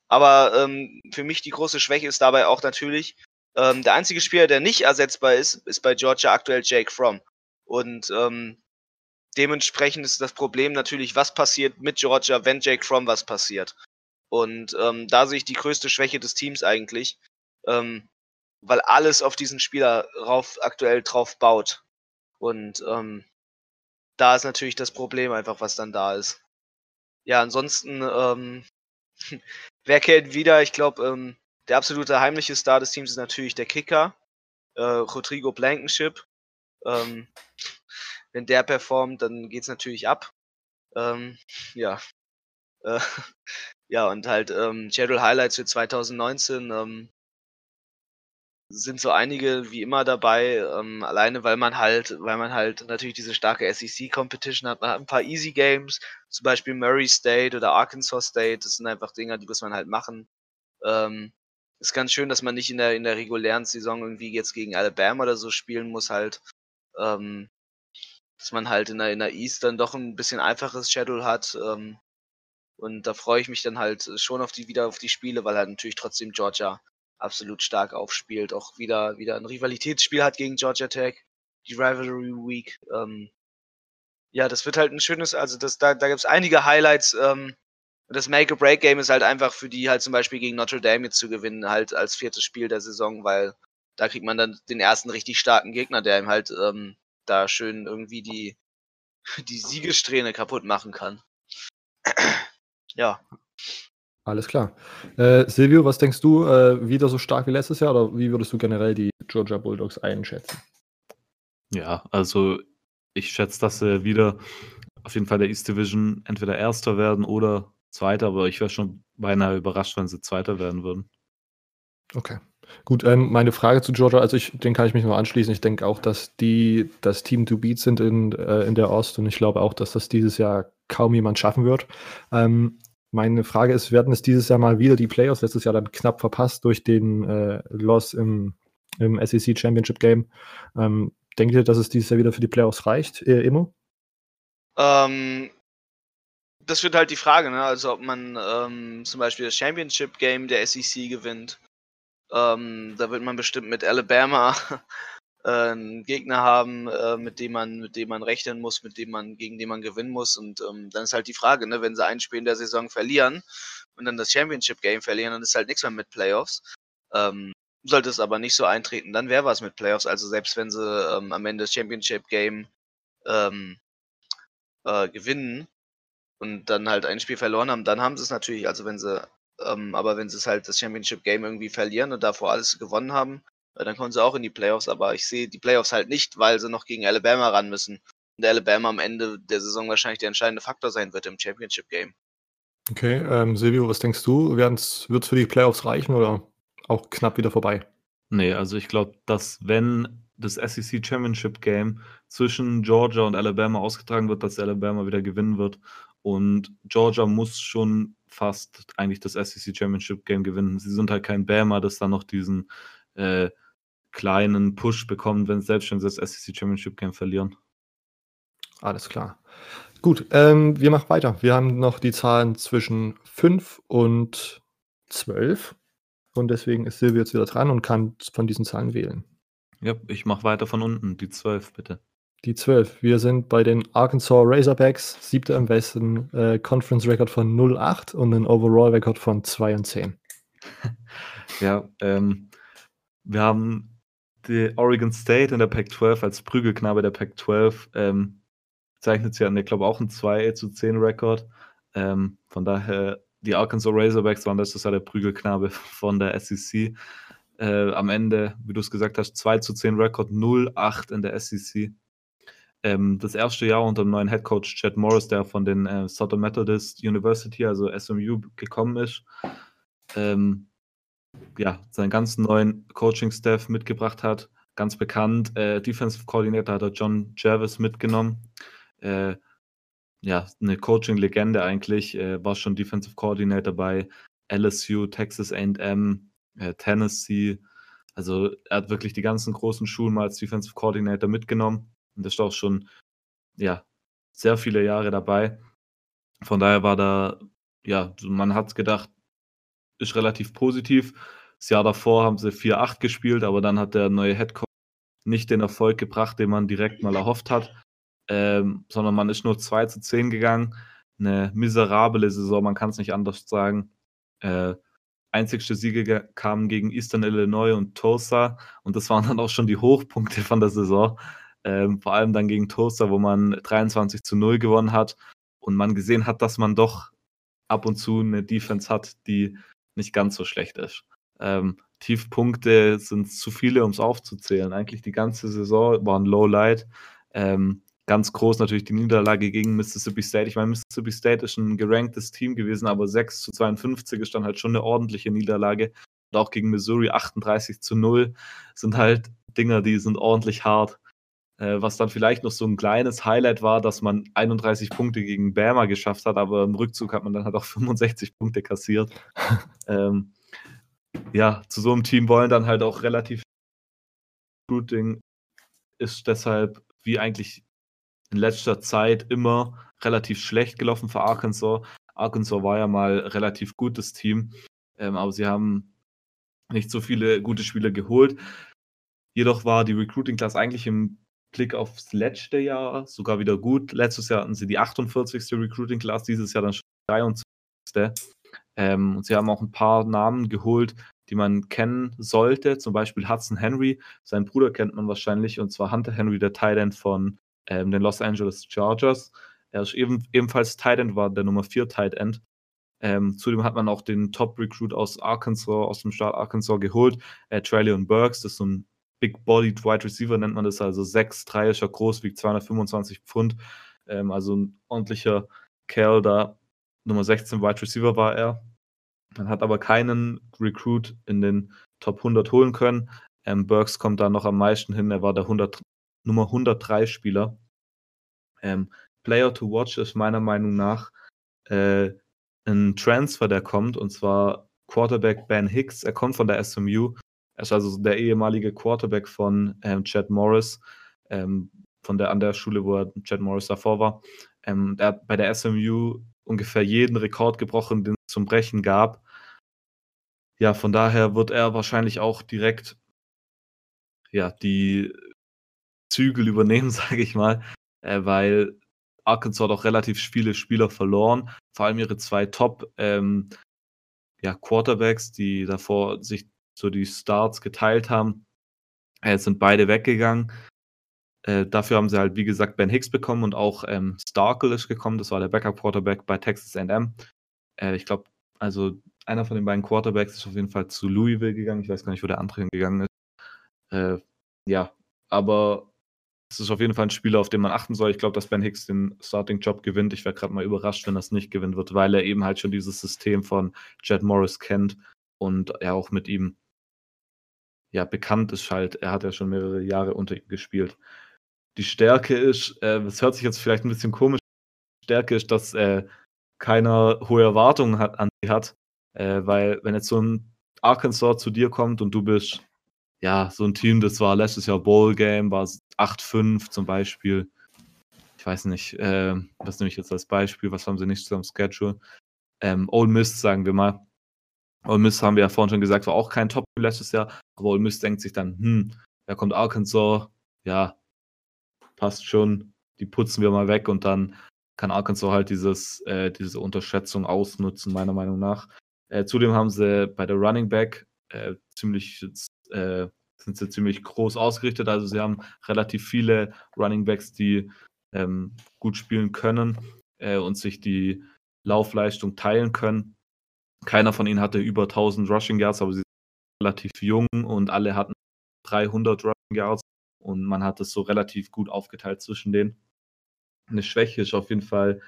Aber ähm, für mich die große Schwäche ist dabei auch natürlich, ähm, der einzige Spieler, der nicht ersetzbar ist, ist bei Georgia aktuell Jake Fromm. Und ähm, dementsprechend ist das Problem natürlich, was passiert mit Georgia, wenn Jake Fromm was passiert. Und ähm, da sehe ich die größte Schwäche des Teams eigentlich, ähm, weil alles auf diesen Spieler rauf, aktuell drauf baut. Und ähm, da ist natürlich das Problem einfach, was dann da ist. Ja, ansonsten, ähm, <laughs> wer kennt wieder? Ich glaube, ähm, der absolute heimliche Star des Teams ist natürlich der Kicker, äh, Rodrigo Blankenship. Ähm, wenn der performt, dann geht's natürlich ab. Ähm, ja. Äh, <laughs> ja, und halt ähm, General Highlights für 2019 ähm, sind so einige wie immer dabei, ähm, alleine weil man halt, weil man halt natürlich diese starke SEC-Competition hat. Man hat ein paar Easy Games, zum Beispiel Murray State oder Arkansas State. Das sind einfach Dinge, die muss man halt machen. Ähm, ist ganz schön, dass man nicht in der, in der regulären Saison irgendwie jetzt gegen Alabama oder so spielen muss, halt. Ähm, dass man halt in der, in der East dann doch ein bisschen einfaches Schedule hat. Ähm, und da freue ich mich dann halt schon auf die, wieder auf die Spiele, weil halt natürlich trotzdem Georgia absolut stark aufspielt, auch wieder, wieder ein Rivalitätsspiel hat gegen Georgia Tech, die Rivalry Week. Ähm, ja, das wird halt ein schönes, also das, da, da gibt es einige Highlights. Ähm, das Make-or-Break-Game ist halt einfach für die halt zum Beispiel gegen Notre Dame jetzt zu gewinnen, halt als viertes Spiel der Saison, weil da kriegt man dann den ersten richtig starken Gegner, der ihm halt ähm, da schön irgendwie die, die Siegessträhne kaputt machen kann. <clears throat> ja. Alles klar. Äh, Silvio, was denkst du, äh, wieder so stark wie letztes Jahr oder wie würdest du generell die Georgia Bulldogs einschätzen? Ja, also ich schätze, dass sie wieder auf jeden Fall der East Division entweder Erster werden oder Zweiter, aber ich wäre schon beinahe überrascht, wenn sie Zweiter werden würden. Okay. Gut, ähm, meine Frage zu Georgia, also ich, den kann ich mich nur anschließen. Ich denke auch, dass die das Team to beat sind in, äh, in der Ost und ich glaube auch, dass das dieses Jahr kaum jemand schaffen wird. Ähm, meine Frage ist, werden es dieses Jahr mal wieder die Playoffs, letztes Jahr dann knapp verpasst durch den äh, Loss im, im SEC Championship Game. Ähm, denkt ihr, dass es dieses Jahr wieder für die Playoffs reicht, äh, Immo? Ähm, das wird halt die Frage, ne? Also ob man ähm, zum Beispiel das Championship Game der SEC gewinnt. Ähm, da wird man bestimmt mit Alabama äh, einen Gegner haben, äh, mit dem man, mit dem man rechnen muss, mit dem man, gegen den man gewinnen muss. Und ähm, dann ist halt die Frage, ne, wenn sie ein Spiel in der Saison verlieren und dann das Championship Game verlieren, dann ist halt nichts mehr mit Playoffs. Ähm, sollte es aber nicht so eintreten, dann wäre was mit Playoffs. Also selbst wenn sie ähm, am Ende das Championship Game ähm, äh, gewinnen und dann halt ein Spiel verloren haben, dann haben sie es natürlich, also wenn sie, ähm, aber wenn sie es halt das Championship Game irgendwie verlieren und davor alles gewonnen haben, dann kommen sie auch in die Playoffs, aber ich sehe die Playoffs halt nicht, weil sie noch gegen Alabama ran müssen. Und Alabama am Ende der Saison wahrscheinlich der entscheidende Faktor sein wird im Championship Game. Okay, ähm, Silvio, was denkst du? Wird es für die Playoffs reichen oder auch knapp wieder vorbei? Nee, also ich glaube, dass wenn das SEC Championship Game zwischen Georgia und Alabama ausgetragen wird, dass Alabama wieder gewinnen wird. Und Georgia muss schon fast eigentlich das SEC Championship Game gewinnen. Sie sind halt kein Bama, das dann noch diesen äh, kleinen Push bekommt, wenn selbst wenn sie das SEC Championship Game verlieren. Alles klar. Gut, ähm, wir machen weiter. Wir haben noch die Zahlen zwischen 5 und 12. Und deswegen ist Silvio jetzt wieder dran und kann von diesen Zahlen wählen. Ja, ich mache weiter von unten. Die 12, bitte. Die 12. Wir sind bei den Arkansas Razorbacks, siebter im Westen, äh, Conference Record von 0,8 und ein Overall Record von 2 und 10. <laughs> ja, ähm, wir haben die Oregon State in der Pac-12 als Prügelknabe der Pac-12 ähm, zeichnet sie an, ich glaube auch ein 2 zu 10 Rekord. Ähm, von daher, die Arkansas Razorbacks waren letztes Jahr der Prügelknabe von der SEC. Äh, am Ende, wie du es gesagt hast, 2 zu 10 Rekord, 0-8 in der SEC. Ähm, das erste Jahr unter dem neuen Headcoach Chad Morris, der von den äh, Southern Methodist University, also SMU, gekommen ist. Ähm, ja, seinen ganzen neuen Coaching-Staff mitgebracht hat. Ganz bekannt, äh, Defensive Coordinator hat er John Jervis mitgenommen. Äh, ja, eine Coaching-Legende eigentlich, äh, war schon Defensive Coordinator bei LSU, Texas AM, äh, Tennessee. Also er hat wirklich die ganzen großen Schulen mal als Defensive Coordinator mitgenommen und ist auch schon ja, sehr viele Jahre dabei. Von daher war da, ja, man hat gedacht, ist relativ positiv. Das Jahr davor haben sie 4-8 gespielt, aber dann hat der neue Headcoach nicht den Erfolg gebracht, den man direkt mal erhofft hat, ähm, sondern man ist nur 2 zu 10 gegangen. Eine miserable Saison, man kann es nicht anders sagen. Äh, einzigste Siege kamen gegen Eastern Illinois und Tulsa und das waren dann auch schon die Hochpunkte von der Saison. Ähm, vor allem dann gegen Tulsa, wo man 23 zu 0 gewonnen hat und man gesehen hat, dass man doch ab und zu eine Defense hat, die nicht ganz so schlecht ist. Ähm, Tiefpunkte sind zu viele, um es aufzuzählen. Eigentlich die ganze Saison war ein Lowlight. Ähm, ganz groß natürlich die Niederlage gegen Mississippi State. Ich meine, Mississippi State ist ein geranktes Team gewesen, aber 6 zu 52 ist dann halt schon eine ordentliche Niederlage. Und auch gegen Missouri 38 zu 0 sind halt Dinger, die sind ordentlich hart. Äh, was dann vielleicht noch so ein kleines Highlight war, dass man 31 Punkte gegen Bama geschafft hat, aber im Rückzug hat man dann halt auch <laughs> 65 Punkte kassiert. <laughs> ähm, ja, zu so einem Team wollen dann halt auch relativ Shooting ist deshalb wie eigentlich in letzter Zeit immer relativ schlecht gelaufen für Arkansas. Arkansas war ja mal relativ gutes Team, ähm, aber sie haben nicht so viele gute Spieler geholt. Jedoch war die Recruiting Class eigentlich im Blick aufs letzte Jahr sogar wieder gut. Letztes Jahr hatten sie die 48. Recruiting Class, dieses Jahr dann schon die 23. Ähm, und sie haben auch ein paar Namen geholt, die man kennen sollte. Zum Beispiel Hudson Henry. Sein Bruder kennt man wahrscheinlich, und zwar Hunter Henry, der Tight von ähm, den Los Angeles Chargers. Er ist eben, ebenfalls Tight End, war der Nummer 4 Tight End. Ähm, zudem hat man auch den Top-Recruit aus Arkansas, aus dem Staat Arkansas geholt, äh, Traylon Burks, das ist so ein Big-Bodied Wide Receiver, nennt man das, also 6, 3 ist er groß, wiegt 225 Pfund, ähm, also ein ordentlicher Kerl da. Nummer 16 Wide Receiver war er. Man hat aber keinen Recruit in den Top 100 holen können. Ähm, Burks kommt da noch am meisten hin, er war der 100, Nummer 103 Spieler. Ähm, Player to watch ist meiner Meinung nach äh, ein Transfer, der kommt, und zwar Quarterback Ben Hicks. Er kommt von der SMU. Er ist also der ehemalige Quarterback von ähm, Chad Morris, ähm, von der an der Schule, wo er Chad Morris davor war. Ähm, er hat bei der SMU ungefähr jeden Rekord gebrochen, den es zum Brechen gab. Ja, von daher wird er wahrscheinlich auch direkt ja, die Zügel übernehmen, <laughs> sage ich mal, äh, weil Arkansas hat auch relativ viele Spieler verloren, vor allem ihre zwei Top ähm, ja, Quarterbacks, die davor sich so die Starts geteilt haben, äh, sind beide weggegangen. Äh, dafür haben sie halt, wie gesagt, Ben Hicks bekommen und auch ähm, Starkel ist gekommen. Das war der Backup-Quarterback bei Texas AM. Äh, ich glaube, also einer von den beiden Quarterbacks ist auf jeden Fall zu Louisville gegangen. Ich weiß gar nicht, wo der andere hingegangen ist. Äh, ja, aber es ist auf jeden Fall ein Spieler, auf den man achten soll. Ich glaube, dass Ben Hicks den Starting-Job gewinnt. Ich wäre gerade mal überrascht, wenn das nicht gewinnen wird, weil er eben halt schon dieses System von Chad Morris kennt und er auch mit ihm ja bekannt ist halt. Er hat ja schon mehrere Jahre unter ihm gespielt. Die Stärke ist, äh, das hört sich jetzt vielleicht ein bisschen komisch, Stärke ist, dass äh, keiner hohe Erwartungen hat, an sie hat, äh, weil wenn jetzt so ein Arkansas zu dir kommt und du bist ja so ein Team, das war letztes Jahr Bowl Game, war 8-5 zum Beispiel. Ich weiß nicht, äh, was nehme ich jetzt als Beispiel, was haben sie nicht so am Schedule? Ähm, Ole Miss, sagen wir mal. Ole Miss haben wir ja vorhin schon gesagt, war auch kein top letztes Jahr, aber Ole Miss denkt sich dann, hm, da kommt Arkansas, ja, passt schon, die putzen wir mal weg und dann kann Arkansas halt dieses, äh, diese Unterschätzung ausnutzen, meiner Meinung nach. Äh, zudem haben sie bei der Running Back äh, ziemlich, äh, sind sie ziemlich groß ausgerichtet. Also sie haben relativ viele Running Backs, die ähm, gut spielen können äh, und sich die Laufleistung teilen können. Keiner von ihnen hatte über 1000 Rushing Yards, aber sie sind relativ jung und alle hatten 300 Rushing Yards und man hat es so relativ gut aufgeteilt zwischen denen. Eine Schwäche ist auf jeden Fall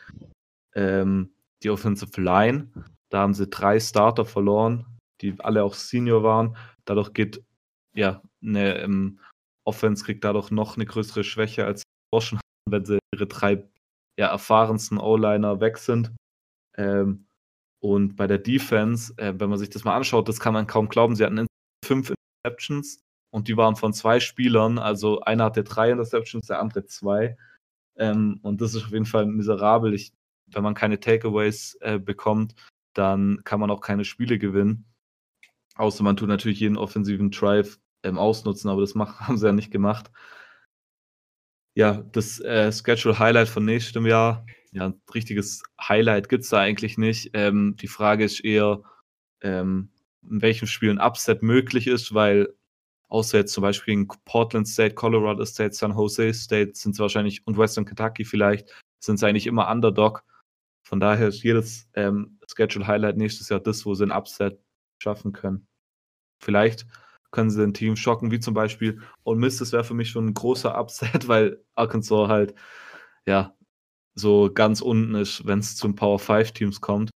ähm, die Offensive Line. Da haben sie drei Starter verloren, die alle auch Senior waren. Dadurch geht, ja, eine ähm, Offense kriegt dadurch noch eine größere Schwäche als sie <laughs> wenn sie ihre drei ja, erfahrensten O-Liner weg sind. Ähm, und bei der Defense, äh, wenn man sich das mal anschaut, das kann man kaum glauben, sie hatten fünf Interceptions und die waren von zwei Spielern. Also einer hatte drei Interceptions, der andere zwei. Ähm, und das ist auf jeden Fall miserabel. Ich, wenn man keine Takeaways äh, bekommt, dann kann man auch keine Spiele gewinnen. Außer man tut natürlich jeden offensiven Drive ähm, ausnutzen, aber das machen, <laughs> haben sie ja nicht gemacht. Ja, das äh, Schedule Highlight von nächstem Jahr. Ja, ein richtiges Highlight gibt es da eigentlich nicht. Ähm, die Frage ist eher, ähm, in welchem Spiel ein Upset möglich ist, weil außer jetzt zum Beispiel in Portland State, Colorado State, San Jose State sind es wahrscheinlich und Western Kentucky vielleicht, sind es eigentlich immer Underdog. Von daher ist jedes ähm, Schedule Highlight nächstes Jahr das, wo sie ein Upset schaffen können. Vielleicht können sie ein Team schocken, wie zum Beispiel Ole Miss, das wäre für mich schon ein großer Upset, <laughs> weil Arkansas halt, ja, so ganz unten ist, wenn es zum Power 5 Teams kommt.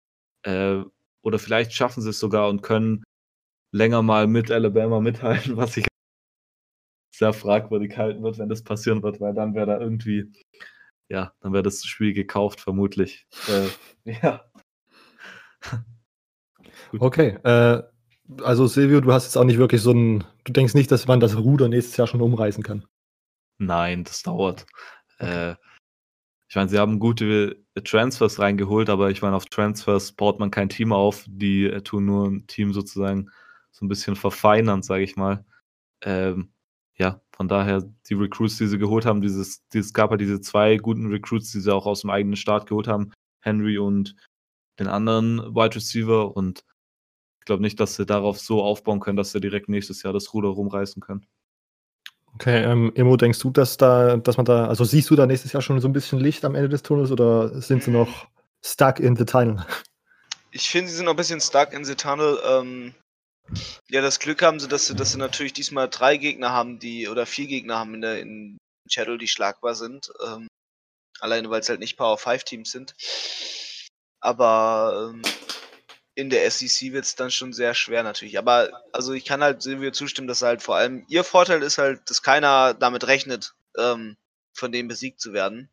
Äh, oder vielleicht schaffen sie es sogar und können länger mal mit Alabama mithalten, <laughs> was ich sehr fragwürdig halten wird, wenn das passieren wird, weil dann wäre da irgendwie, ja, dann wäre das Spiel gekauft, vermutlich. Äh, <laughs> ja. <laughs> okay, äh, also Silvio, du hast jetzt auch nicht wirklich so ein, du denkst nicht, dass man das Ruder nächstes Jahr schon umreißen kann. Nein, das dauert. Okay. Äh, ich meine, sie haben gute Transfers reingeholt, aber ich meine, auf Transfers baut man kein Team auf, die äh, tun nur ein Team sozusagen so ein bisschen verfeinern, sage ich mal. Ähm, ja, von daher, die Recruits, die sie geholt haben, dieses, dieses gab ja diese zwei guten Recruits, die sie auch aus dem eigenen Start geholt haben, Henry und den anderen Wide Receiver. Und ich glaube nicht, dass sie darauf so aufbauen können, dass sie direkt nächstes Jahr das Ruder rumreißen können. Okay, ähm, Emo, denkst du, dass da, dass man da, also siehst du da nächstes Jahr schon so ein bisschen Licht am Ende des Tunnels oder sind sie noch stuck in the tunnel? Ich finde, sie sind noch ein bisschen stuck in the tunnel. Ähm, ja, das Glück haben sie, dass sie, dass sie natürlich diesmal drei Gegner haben, die, oder vier Gegner haben in der in Shadow, die schlagbar sind. Ähm, alleine, weil es halt nicht Power 5 Teams sind. Aber ähm, in der SEC wird es dann schon sehr schwer natürlich. Aber also ich kann halt Silvio zustimmen, dass halt vor allem ihr Vorteil ist halt, dass keiner damit rechnet, ähm, von dem besiegt zu werden.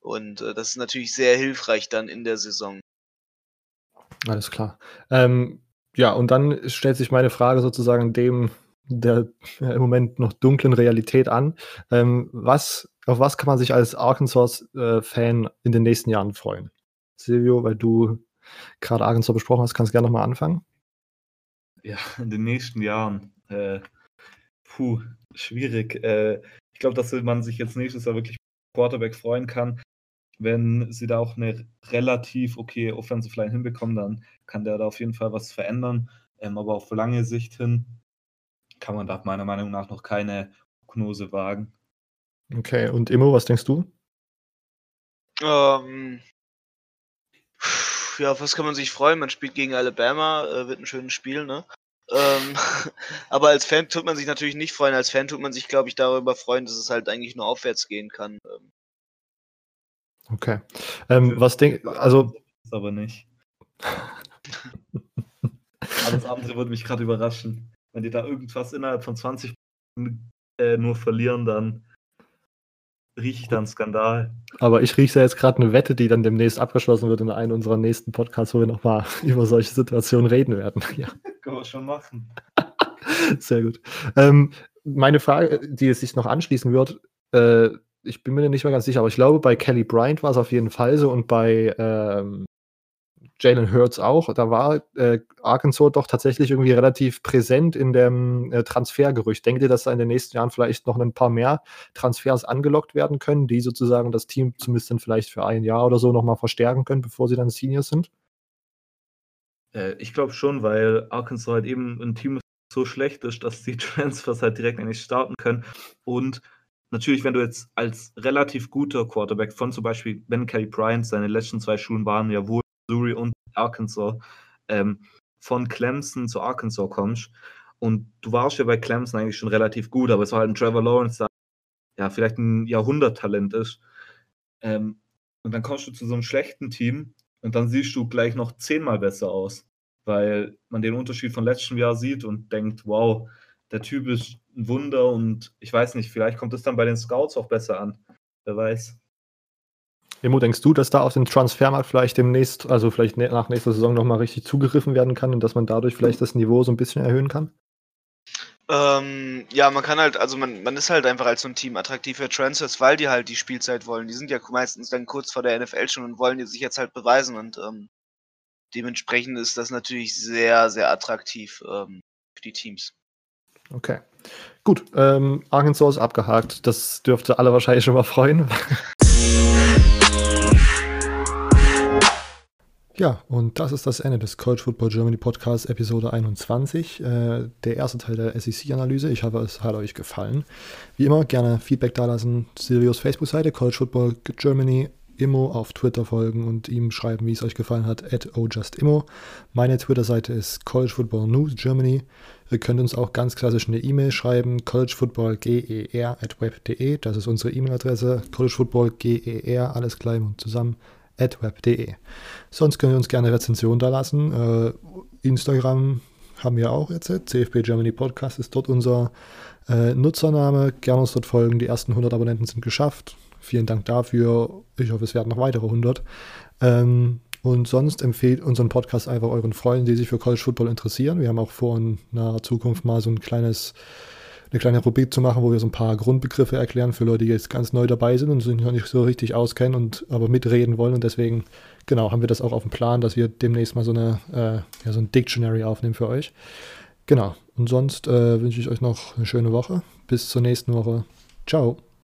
Und äh, das ist natürlich sehr hilfreich dann in der Saison. Alles klar. Ähm, ja, und dann stellt sich meine Frage sozusagen dem der im Moment noch dunklen Realität an. Ähm, was, auf was kann man sich als Arkansas-Fan äh, in den nächsten Jahren freuen? Silvio, weil du gerade Arkansas besprochen hast, kannst du gerne nochmal anfangen. Ja, in den nächsten Jahren. Äh, puh, schwierig. Äh, ich glaube, dass man sich jetzt nächstes Jahr wirklich Quarterback freuen kann. Wenn sie da auch eine relativ okay Offensive Line hinbekommen, dann kann der da auf jeden Fall was verändern. Ähm, aber auf lange Sicht hin kann man da meiner Meinung nach noch keine Prognose wagen. Okay, und Immo, was denkst du? Ähm, ja, auf was kann man sich freuen? Man spielt gegen Alabama, äh, wird ein schönes Spiel, ne? Ähm, <laughs> aber als Fan tut man sich natürlich nicht freuen. Als Fan tut man sich, glaube ich, darüber freuen, dass es halt eigentlich nur aufwärts gehen kann. Ähm. Okay. Ähm, was denk, also. Ist aber nicht. <laughs> Alles andere würde mich gerade überraschen. wenn die da irgendwas innerhalb von 20 Minuten äh, nur verlieren, dann rieche ich dann Skandal. Aber ich rieche ja jetzt gerade eine Wette, die dann demnächst abgeschlossen wird in einem unserer nächsten Podcasts, wo wir nochmal <laughs> über solche Situationen reden werden. <laughs> Ja. Können wir schon machen. <laughs> Sehr gut. Ähm, meine Frage, die sich noch anschließen wird, äh, ich bin mir nicht mehr ganz sicher, aber ich glaube, bei Kelly Bryant war es auf jeden Fall so und bei ähm, Jalen Hurts auch. Da war äh, Arkansas doch tatsächlich irgendwie relativ präsent in dem äh, Transfergerücht. Denkt ihr, dass da in den nächsten Jahren vielleicht noch ein paar mehr Transfers angelockt werden können, die sozusagen das Team zumindest dann vielleicht für ein Jahr oder so nochmal verstärken können, bevor sie dann Seniors sind? Äh, ich glaube schon, weil Arkansas halt eben ein Team so schlecht ist, dass die <laughs> Transfers halt direkt eigentlich starten können. Und natürlich, wenn du jetzt als relativ guter Quarterback von zum Beispiel Ben Kelly Bryant, seine letzten zwei Schulen waren ja wohl Missouri und Arkansas, ähm, von Clemson zu Arkansas kommst. Und du warst ja bei Clemson eigentlich schon relativ gut, aber es war halt ein Trevor Lawrence, der ja vielleicht ein Jahrhunderttalent ist. Ähm, und dann kommst du zu so einem schlechten Team und dann siehst du gleich noch zehnmal besser aus, weil man den Unterschied von letztem Jahr sieht und denkt, wow, der Typ ist ein Wunder und ich weiß nicht, vielleicht kommt es dann bei den Scouts auch besser an. Wer weiß. Emo, denkst du, dass da auf den Transfermarkt vielleicht demnächst, also vielleicht nach nächster Saison nochmal richtig zugegriffen werden kann und dass man dadurch vielleicht das Niveau so ein bisschen erhöhen kann? Ähm, ja, man kann halt, also man, man ist halt einfach als so ein Team attraktiv für Transfers, weil die halt die Spielzeit wollen. Die sind ja meistens dann kurz vor der NFL schon und wollen sich jetzt halt beweisen und ähm, dementsprechend ist das natürlich sehr, sehr attraktiv ähm, für die Teams. Okay. Gut, ähm, Arkansas ist abgehakt. Das dürfte alle wahrscheinlich schon mal freuen. Ja, und das ist das Ende des College Football Germany Podcast Episode 21, äh, der erste Teil der SEC-Analyse. Ich hoffe, es hat euch gefallen. Wie immer, gerne Feedback dalassen, Silvios Facebook-Seite, College Football Germany, Immo auf Twitter folgen und ihm schreiben, wie es euch gefallen hat, at ojustimmo. Meine Twitter-Seite ist College Football News Germany. Ihr könnt uns auch ganz klassisch eine E-Mail schreiben, collegefootballger at web.de. Das ist unsere E-Mail-Adresse, collegefootballger, alles klein und zusammen, web.de. Sonst könnt ihr uns gerne Rezensionen da lassen. Äh, Instagram haben wir auch jetzt. CFB Germany Podcast ist dort unser äh, Nutzername. Gerne uns dort folgen. Die ersten 100 Abonnenten sind geschafft. Vielen Dank dafür. Ich hoffe, es werden noch weitere 100. Ähm, und sonst empfehlt unseren Podcast einfach euren Freunden, die sich für College Football interessieren. Wir haben auch vor, in naher Zukunft mal so ein kleines eine kleine Rubrik zu machen, wo wir so ein paar Grundbegriffe erklären für Leute, die jetzt ganz neu dabei sind und sich noch nicht so richtig auskennen und aber mitreden wollen. Und deswegen, genau, haben wir das auch auf dem Plan, dass wir demnächst mal so eine, äh, ja, so ein Dictionary aufnehmen für euch. Genau. Und sonst äh, wünsche ich euch noch eine schöne Woche. Bis zur nächsten Woche. Ciao.